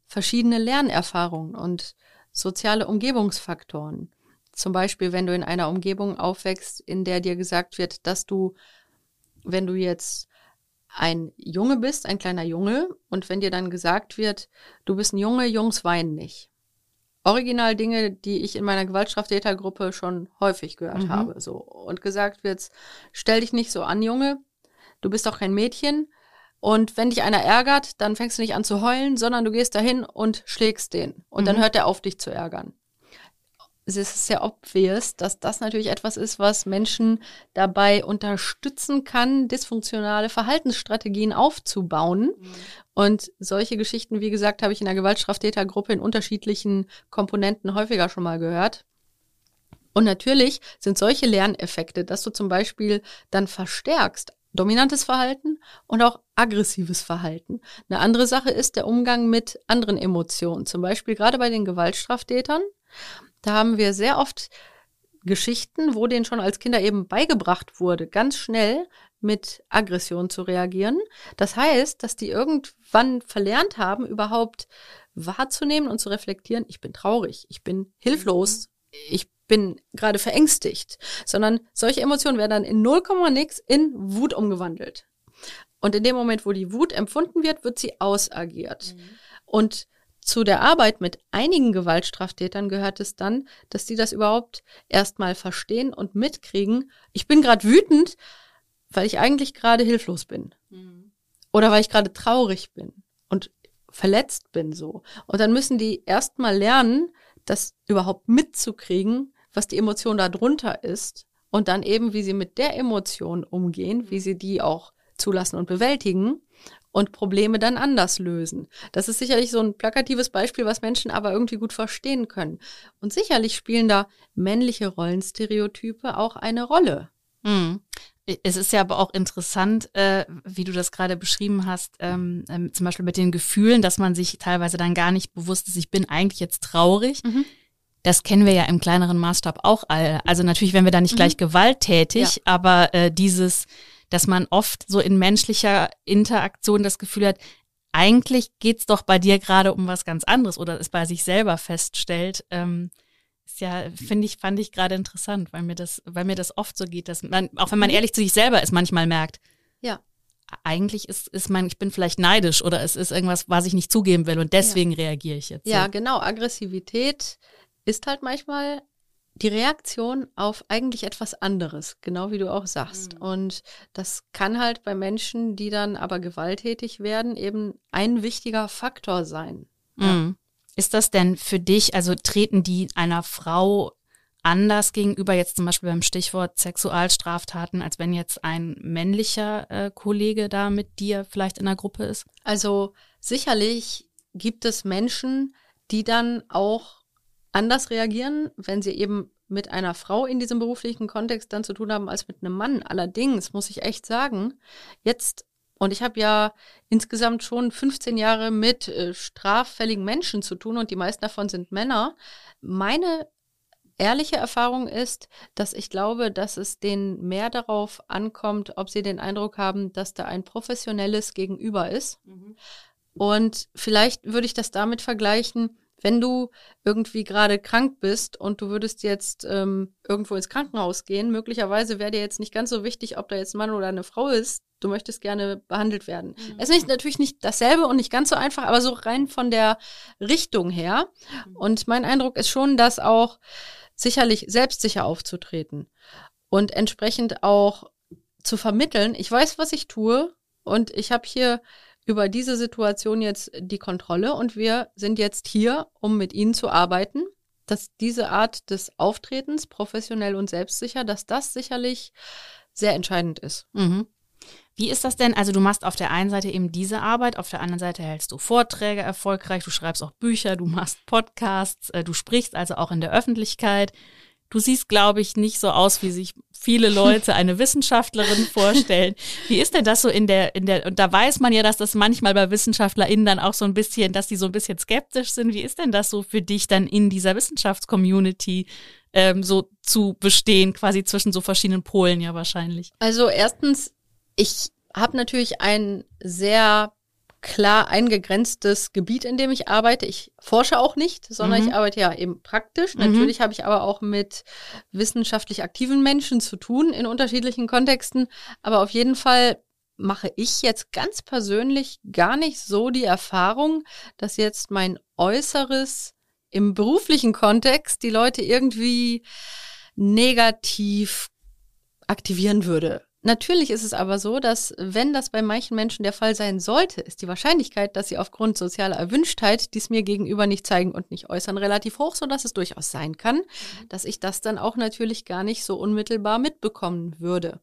verschiedene Lernerfahrungen und soziale Umgebungsfaktoren. Zum Beispiel, wenn du in einer Umgebung aufwächst, in der dir gesagt wird, dass du, wenn du jetzt ein Junge bist, ein kleiner Junge, und wenn dir dann gesagt wird, du bist ein Junge, Jungs weinen nicht. Original Dinge, die ich in meiner Gewaltstraftätergruppe schon häufig gehört mhm. habe, so. Und gesagt wird, stell dich nicht so an, Junge, du bist doch kein Mädchen Und wenn dich einer ärgert, dann fängst du nicht an zu heulen, sondern du gehst dahin und schlägst den. Und dann Mhm. hört er auf, dich zu ärgern. Es ist sehr obvious, dass das natürlich etwas ist, was Menschen dabei unterstützen kann, dysfunktionale Verhaltensstrategien aufzubauen. Und solche Geschichten, wie gesagt, habe ich in der Gewaltstraftätergruppe in unterschiedlichen Komponenten häufiger schon mal gehört. Und natürlich sind solche Lerneffekte, dass du zum Beispiel dann verstärkst, dominantes Verhalten und auch aggressives Verhalten. Eine andere Sache ist der Umgang mit anderen Emotionen. Zum Beispiel gerade bei den Gewaltstraftätern. Da haben wir sehr oft Geschichten, wo denen schon als Kinder eben beigebracht wurde, ganz schnell mit Aggression zu reagieren. Das heißt, dass die irgendwann verlernt haben, überhaupt wahrzunehmen und zu reflektieren, ich bin traurig, ich bin hilflos, ich bin gerade verängstigt, sondern solche Emotionen werden dann in 0, nix in Wut umgewandelt. Und in dem Moment, wo die Wut empfunden wird, wird sie ausagiert. Und zu der Arbeit mit einigen Gewaltstraftätern gehört es dann, dass die das überhaupt erstmal verstehen und mitkriegen. Ich bin gerade wütend, weil ich eigentlich gerade hilflos bin. Oder weil ich gerade traurig bin und verletzt bin so. Und dann müssen die erstmal lernen, das überhaupt mitzukriegen, was die Emotion da drunter ist. Und dann eben, wie sie mit der Emotion umgehen, wie sie die auch zulassen und bewältigen und Probleme dann anders lösen. Das ist sicherlich so ein plakatives Beispiel, was Menschen aber irgendwie gut verstehen können. Und sicherlich spielen da männliche Rollenstereotype auch eine Rolle. Mhm. Es ist ja aber auch interessant, äh, wie du das gerade beschrieben hast, ähm, ähm, zum Beispiel mit den Gefühlen, dass man sich teilweise dann gar nicht bewusst ist, ich bin eigentlich jetzt traurig. Mhm. Das kennen wir ja im kleineren Maßstab auch alle. Also natürlich, wenn wir da nicht gleich gewalttätig, aber äh, dieses, dass man oft so in menschlicher Interaktion das Gefühl hat, eigentlich geht's doch bei dir gerade um was ganz anderes oder es bei sich selber feststellt. Ähm, ist ja, finde ich, fand ich gerade interessant, weil mir das, weil mir das oft so geht, dass man, auch wenn man Mhm. ehrlich zu sich selber ist, manchmal merkt, Ja. eigentlich ist, ist mein, ich bin vielleicht neidisch oder es ist irgendwas, was ich nicht zugeben will und deswegen reagiere ich jetzt. Ja, so. genau. Aggressivität ist halt manchmal die Reaktion auf eigentlich etwas anderes, genau wie du auch sagst. Und das kann halt bei Menschen, die dann aber gewalttätig werden, eben ein wichtiger Faktor sein. Mhm. Ist das denn für dich, also treten die einer Frau anders gegenüber, jetzt zum Beispiel beim Stichwort Sexualstraftaten, als wenn jetzt ein männlicher äh, Kollege da mit dir vielleicht in der Gruppe ist? Also sicherlich gibt es Menschen, die dann auch anders reagieren, wenn sie eben mit einer Frau in diesem beruflichen Kontext dann zu tun haben als mit einem Mann. Allerdings muss ich echt sagen, jetzt und ich habe ja insgesamt schon 15 Jahre mit äh, straffälligen Menschen zu tun und die meisten davon sind Männer. Meine ehrliche Erfahrung ist, dass ich glaube, dass es denen mehr darauf ankommt, ob sie den Eindruck haben, dass da ein professionelles Gegenüber ist. Und vielleicht würde ich das damit vergleichen, wenn du irgendwie gerade krank bist und du würdest jetzt ähm, irgendwo ins Krankenhaus gehen, möglicherweise wäre dir jetzt nicht ganz so wichtig, ob da jetzt ein Mann oder eine Frau ist. Du möchtest gerne behandelt werden. Es ist natürlich nicht dasselbe und nicht ganz so einfach, aber so rein von der Richtung her. Und mein Eindruck ist schon, dass auch sicherlich selbstsicher aufzutreten und entsprechend auch zu vermitteln, ich weiß, was ich tue und ich habe hier über diese Situation jetzt die Kontrolle und wir sind jetzt hier, um mit Ihnen zu arbeiten, dass diese Art des Auftretens, professionell und selbstsicher, dass das sicherlich sehr entscheidend ist. Mhm. Wie ist das denn? Also du machst auf der einen Seite eben diese Arbeit, auf der anderen Seite hältst du Vorträge erfolgreich, du schreibst auch Bücher, du machst Podcasts, äh, du sprichst also auch in der Öffentlichkeit. Du siehst, glaube ich, nicht so aus, wie sich viele Leute eine Wissenschaftlerin vorstellen. Wie ist denn das so in der, in der, und da weiß man ja, dass das manchmal bei WissenschaftlerInnen dann auch so ein bisschen, dass die so ein bisschen skeptisch sind. Wie ist denn das so für dich dann in dieser Wissenschaftscommunity ähm, so zu bestehen, quasi zwischen so verschiedenen Polen ja wahrscheinlich? Also erstens, ich habe natürlich ein sehr klar eingegrenztes Gebiet, in dem ich arbeite. Ich forsche auch nicht, sondern Mhm. ich arbeite ja eben praktisch. Mhm. Natürlich habe ich aber auch mit wissenschaftlich aktiven Menschen zu tun in unterschiedlichen Kontexten. Aber auf jeden Fall mache ich jetzt ganz persönlich gar nicht so die Erfahrung, dass jetzt mein Äußeres im beruflichen Kontext die Leute irgendwie negativ aktivieren würde. Natürlich ist es aber so, dass wenn das bei manchen Menschen der Fall sein sollte, ist die Wahrscheinlichkeit, dass sie aufgrund sozialer Erwünschtheit dies mir gegenüber nicht zeigen und nicht äußern, relativ hoch, so dass es durchaus sein kann, dass ich das dann auch natürlich gar nicht so unmittelbar mitbekommen würde.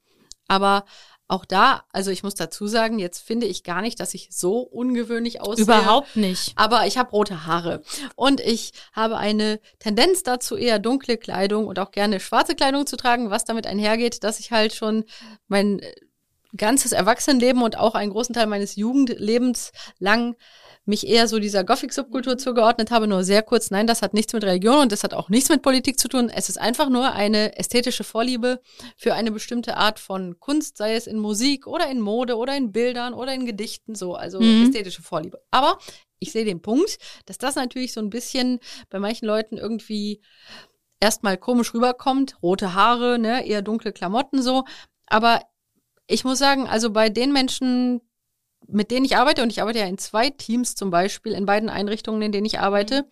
Aber auch da, also ich muss dazu sagen, jetzt finde ich gar nicht, dass ich so ungewöhnlich aussehe. Überhaupt nicht. Aber ich habe rote Haare und ich habe eine Tendenz dazu, eher dunkle Kleidung und auch gerne schwarze Kleidung zu tragen, was damit einhergeht, dass ich halt schon mein ganzes Erwachsenenleben und auch einen großen Teil meines Jugendlebens lang mich eher so dieser Gothic-Subkultur zugeordnet habe, nur sehr kurz. Nein, das hat nichts mit Religion und das hat auch nichts mit Politik zu tun. Es ist einfach nur eine ästhetische Vorliebe für eine bestimmte Art von Kunst, sei es in Musik oder in Mode oder in Bildern oder in Gedichten, so, also mhm. ästhetische Vorliebe. Aber ich sehe den Punkt, dass das natürlich so ein bisschen bei manchen Leuten irgendwie erstmal komisch rüberkommt. Rote Haare, ne, eher dunkle Klamotten so. Aber ich muss sagen, also bei den Menschen, mit denen ich arbeite, und ich arbeite ja in zwei Teams zum Beispiel, in beiden Einrichtungen, in denen ich arbeite,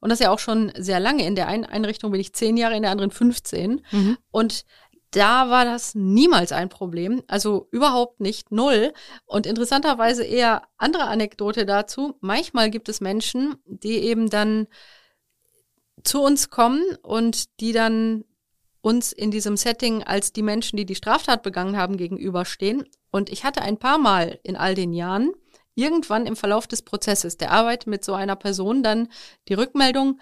und das ja auch schon sehr lange. In der einen Einrichtung bin ich zehn Jahre, in der anderen 15. Mhm. Und da war das niemals ein Problem, also überhaupt nicht null. Und interessanterweise eher andere Anekdote dazu. Manchmal gibt es Menschen, die eben dann zu uns kommen und die dann uns in diesem Setting als die Menschen, die die Straftat begangen haben, gegenüberstehen. Und ich hatte ein paar Mal in all den Jahren irgendwann im Verlauf des Prozesses der Arbeit mit so einer Person dann die Rückmeldung,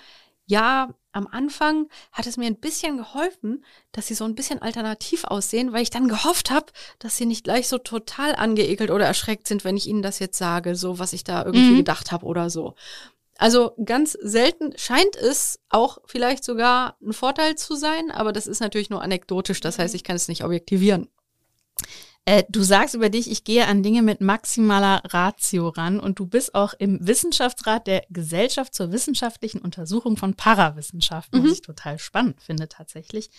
ja, am Anfang hat es mir ein bisschen geholfen, dass sie so ein bisschen alternativ aussehen, weil ich dann gehofft habe, dass sie nicht gleich so total angeekelt oder erschreckt sind, wenn ich ihnen das jetzt sage, so was ich da irgendwie mhm. gedacht habe oder so. Also ganz selten scheint es auch vielleicht sogar ein Vorteil zu sein, aber das ist natürlich nur anekdotisch, das heißt, ich kann es nicht objektivieren. Äh, du sagst über dich, ich gehe an Dinge mit maximaler Ratio ran und du bist auch im Wissenschaftsrat der Gesellschaft zur wissenschaftlichen Untersuchung von Parawissenschaften, mhm. was ich total spannend finde tatsächlich.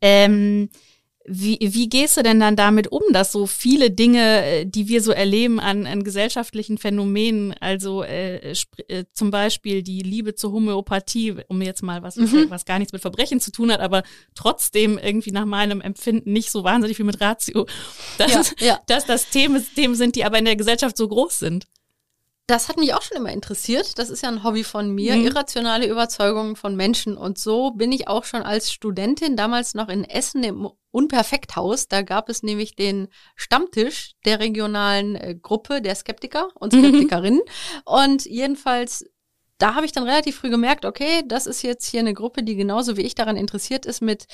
Ähm, wie, wie gehst du denn dann damit um, dass so viele Dinge, äh, die wir so erleben an, an gesellschaftlichen Phänomenen, also äh, äh, zum Beispiel die Liebe zur Homöopathie, um jetzt mal was, mhm. was gar nichts mit Verbrechen zu tun hat, aber trotzdem irgendwie nach meinem Empfinden nicht so wahnsinnig viel mit Ratio, dass, ja, ja. dass das Themen, Themen sind, die aber in der Gesellschaft so groß sind. Das hat mich auch schon immer interessiert. Das ist ja ein Hobby von mir, mhm. irrationale Überzeugungen von Menschen. Und so bin ich auch schon als Studentin damals noch in Essen im Unperfekthaus. Da gab es nämlich den Stammtisch der regionalen äh, Gruppe der Skeptiker und mhm. Skeptikerinnen. Mhm. Und jedenfalls da habe ich dann relativ früh gemerkt, okay, das ist jetzt hier eine Gruppe, die genauso wie ich daran interessiert ist, mit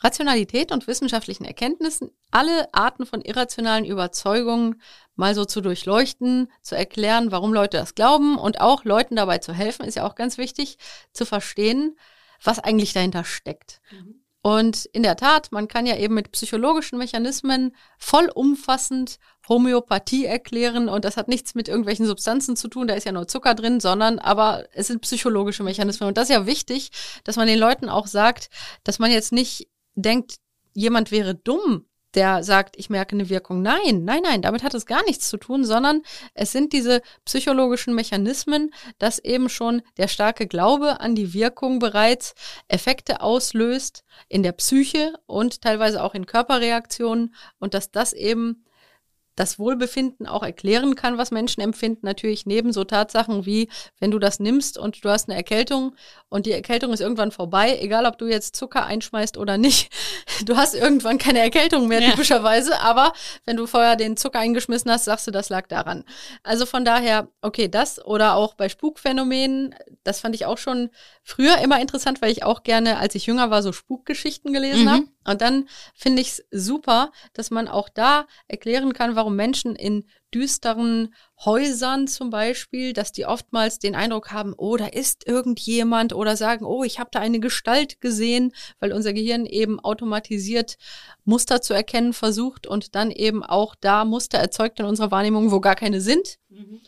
Rationalität und wissenschaftlichen Erkenntnissen alle Arten von irrationalen Überzeugungen mal so zu durchleuchten, zu erklären, warum Leute das glauben und auch Leuten dabei zu helfen, ist ja auch ganz wichtig, zu verstehen, was eigentlich dahinter steckt. Mhm. Und in der Tat, man kann ja eben mit psychologischen Mechanismen vollumfassend Homöopathie erklären und das hat nichts mit irgendwelchen Substanzen zu tun, da ist ja nur Zucker drin, sondern aber es sind psychologische Mechanismen und das ist ja wichtig, dass man den Leuten auch sagt, dass man jetzt nicht denkt, jemand wäre dumm, der sagt, ich merke eine Wirkung. Nein, nein, nein, damit hat es gar nichts zu tun, sondern es sind diese psychologischen Mechanismen, dass eben schon der starke Glaube an die Wirkung bereits Effekte auslöst in der Psyche und teilweise auch in Körperreaktionen und dass das eben das Wohlbefinden auch erklären kann, was Menschen empfinden. Natürlich neben so Tatsachen wie, wenn du das nimmst und du hast eine Erkältung und die Erkältung ist irgendwann vorbei, egal ob du jetzt Zucker einschmeißt oder nicht, du hast irgendwann keine Erkältung mehr ja. typischerweise, aber wenn du vorher den Zucker eingeschmissen hast, sagst du, das lag daran. Also von daher, okay, das oder auch bei Spukphänomenen, das fand ich auch schon früher immer interessant, weil ich auch gerne, als ich jünger war, so Spukgeschichten gelesen mhm. habe. Und dann finde ich es super, dass man auch da erklären kann, warum Menschen in düsteren Häusern zum Beispiel, dass die oftmals den Eindruck haben, oh, da ist irgendjemand oder sagen, oh, ich habe da eine Gestalt gesehen, weil unser Gehirn eben automatisiert Muster zu erkennen versucht und dann eben auch da Muster erzeugt in unserer Wahrnehmung, wo gar keine sind. Mhm.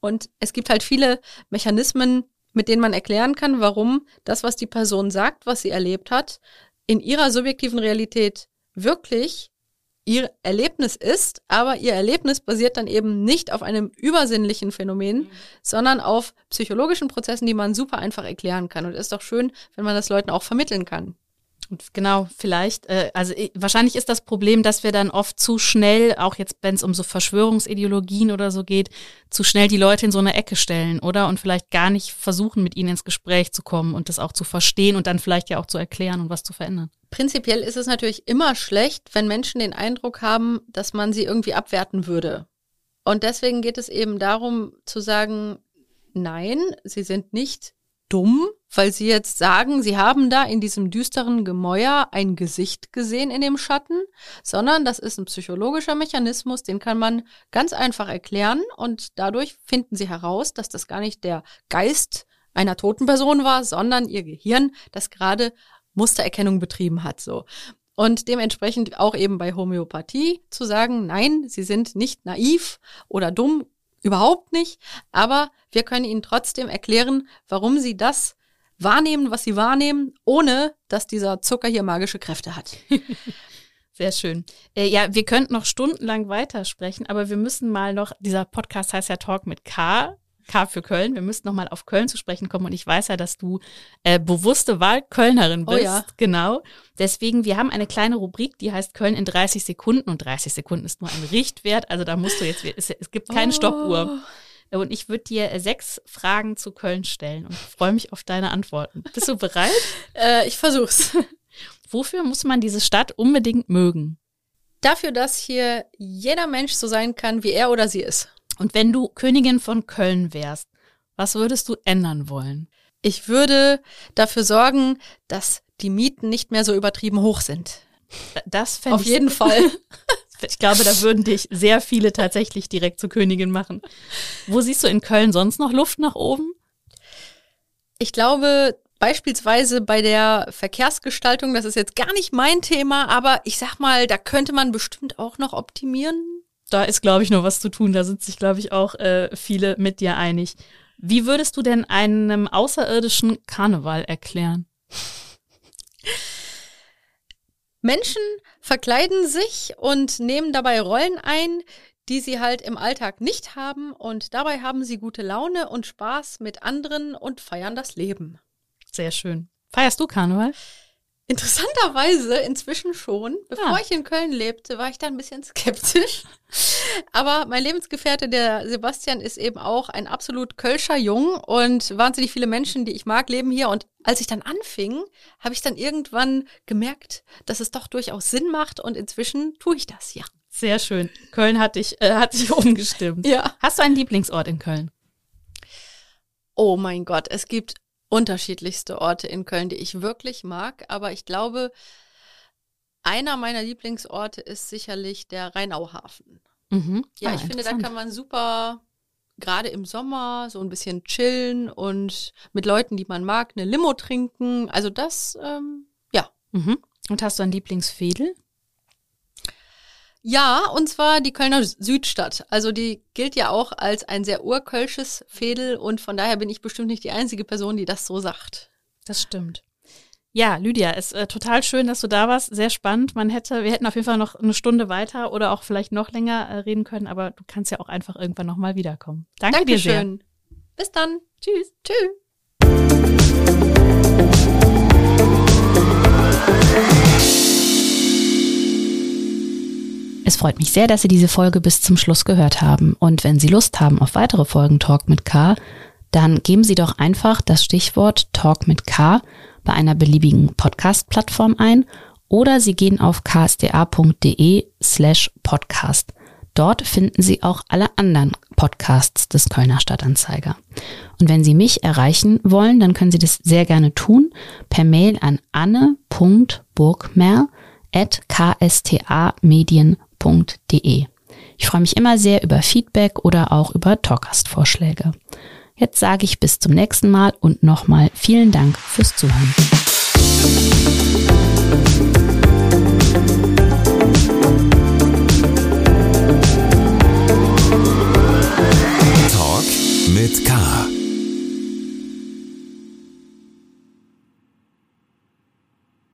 Und es gibt halt viele Mechanismen, mit denen man erklären kann, warum das, was die Person sagt, was sie erlebt hat, in ihrer subjektiven Realität wirklich ihr Erlebnis ist, aber ihr Erlebnis basiert dann eben nicht auf einem übersinnlichen Phänomen, mhm. sondern auf psychologischen Prozessen, die man super einfach erklären kann. Und es ist doch schön, wenn man das Leuten auch vermitteln kann. Und genau, vielleicht, äh, also äh, wahrscheinlich ist das Problem, dass wir dann oft zu schnell, auch jetzt, wenn es um so Verschwörungsideologien oder so geht, zu schnell die Leute in so eine Ecke stellen, oder? Und vielleicht gar nicht versuchen, mit ihnen ins Gespräch zu kommen und das auch zu verstehen und dann vielleicht ja auch zu erklären und was zu verändern. Prinzipiell ist es natürlich immer schlecht, wenn Menschen den Eindruck haben, dass man sie irgendwie abwerten würde. Und deswegen geht es eben darum zu sagen, nein, sie sind nicht dumm, weil sie jetzt sagen, sie haben da in diesem düsteren Gemäuer ein Gesicht gesehen in dem Schatten, sondern das ist ein psychologischer Mechanismus, den kann man ganz einfach erklären und dadurch finden sie heraus, dass das gar nicht der Geist einer toten Person war, sondern ihr Gehirn, das gerade Mustererkennung betrieben hat, so. Und dementsprechend auch eben bei Homöopathie zu sagen, nein, sie sind nicht naiv oder dumm, Überhaupt nicht. Aber wir können Ihnen trotzdem erklären, warum Sie das wahrnehmen, was Sie wahrnehmen, ohne dass dieser Zucker hier magische Kräfte hat. Sehr schön. Äh, ja, wir könnten noch stundenlang weitersprechen, aber wir müssen mal noch, dieser Podcast heißt ja Talk mit K, K für Köln. Wir müssten nochmal auf Köln zu sprechen kommen und ich weiß ja, dass du äh, bewusste Wahlkölnerin bist. Oh ja. Genau. Deswegen, wir haben eine kleine Rubrik, die heißt Köln in 30 Sekunden und 30 Sekunden ist nur ein Richtwert. Also da musst du jetzt, es, es gibt keine oh. Stoppuhr. Und ich würde dir äh, sechs Fragen zu Köln stellen und freue mich auf deine Antworten. Bist du bereit? äh, ich versuch's. Wofür muss man diese Stadt unbedingt mögen? Dafür, dass hier jeder Mensch so sein kann, wie er oder sie ist. Und wenn du Königin von Köln wärst, was würdest du ändern wollen? Ich würde dafür sorgen, dass die Mieten nicht mehr so übertrieben hoch sind. Das fände Auf ich jeden Fall. ich glaube, da würden dich sehr viele tatsächlich direkt zur Königin machen. Wo siehst du in Köln sonst noch Luft nach oben? Ich glaube, beispielsweise bei der Verkehrsgestaltung, das ist jetzt gar nicht mein Thema, aber ich sag mal, da könnte man bestimmt auch noch optimieren da ist, glaube ich, noch was zu tun. Da sind sich, glaube ich, auch äh, viele mit dir einig. Wie würdest du denn einem außerirdischen Karneval erklären? Menschen verkleiden sich und nehmen dabei Rollen ein, die sie halt im Alltag nicht haben und dabei haben sie gute Laune und Spaß mit anderen und feiern das Leben. Sehr schön. Feierst du Karneval? Interessanterweise inzwischen schon. Bevor ah. ich in Köln lebte, war ich da ein bisschen skeptisch. Aber mein Lebensgefährte, der Sebastian, ist eben auch ein absolut Kölscher Jung und wahnsinnig viele Menschen, die ich mag, leben hier. Und als ich dann anfing, habe ich dann irgendwann gemerkt, dass es doch durchaus Sinn macht und inzwischen tue ich das, ja. Sehr schön. Köln hat dich, äh, hat dich umgestimmt. Ja. Hast du einen Lieblingsort in Köln? Oh mein Gott, es gibt unterschiedlichste Orte in Köln, die ich wirklich mag. Aber ich glaube, einer meiner Lieblingsorte ist sicherlich der Rheinauhafen. Mhm. Ja, ah, ich finde, da kann man super, gerade im Sommer, so ein bisschen chillen und mit Leuten, die man mag, eine Limo trinken. Also das, ähm, ja. Mhm. Und hast du ein Lieblingsfädel? Ja, und zwar die Kölner Südstadt. Also die gilt ja auch als ein sehr urkölsches Fädel und von daher bin ich bestimmt nicht die einzige Person, die das so sagt. Das stimmt. Ja, Lydia, ist äh, total schön, dass du da warst. Sehr spannend. Man hätte, wir hätten auf jeden Fall noch eine Stunde weiter oder auch vielleicht noch länger äh, reden können, aber du kannst ja auch einfach irgendwann nochmal wiederkommen. Danke Dankeschön. dir sehr. Bis dann. Tschüss. Tschüss. Es freut mich sehr, dass Sie diese Folge bis zum Schluss gehört haben. Und wenn Sie Lust haben auf weitere Folgen Talk mit K, dann geben Sie doch einfach das Stichwort Talk mit K bei einer beliebigen Podcast-Plattform ein oder Sie gehen auf ksda.de slash podcast. Dort finden Sie auch alle anderen Podcasts des Kölner Stadtanzeiger. Und wenn Sie mich erreichen wollen, dann können Sie das sehr gerne tun per Mail an anne.burgmer at ksta-medien.de podcast.de. Ich freue mich immer sehr über Feedback oder auch über Talkgast-Vorschläge. Jetzt sage ich bis zum nächsten Mal und nochmal vielen Dank fürs Zuhören. Talk mit Karl.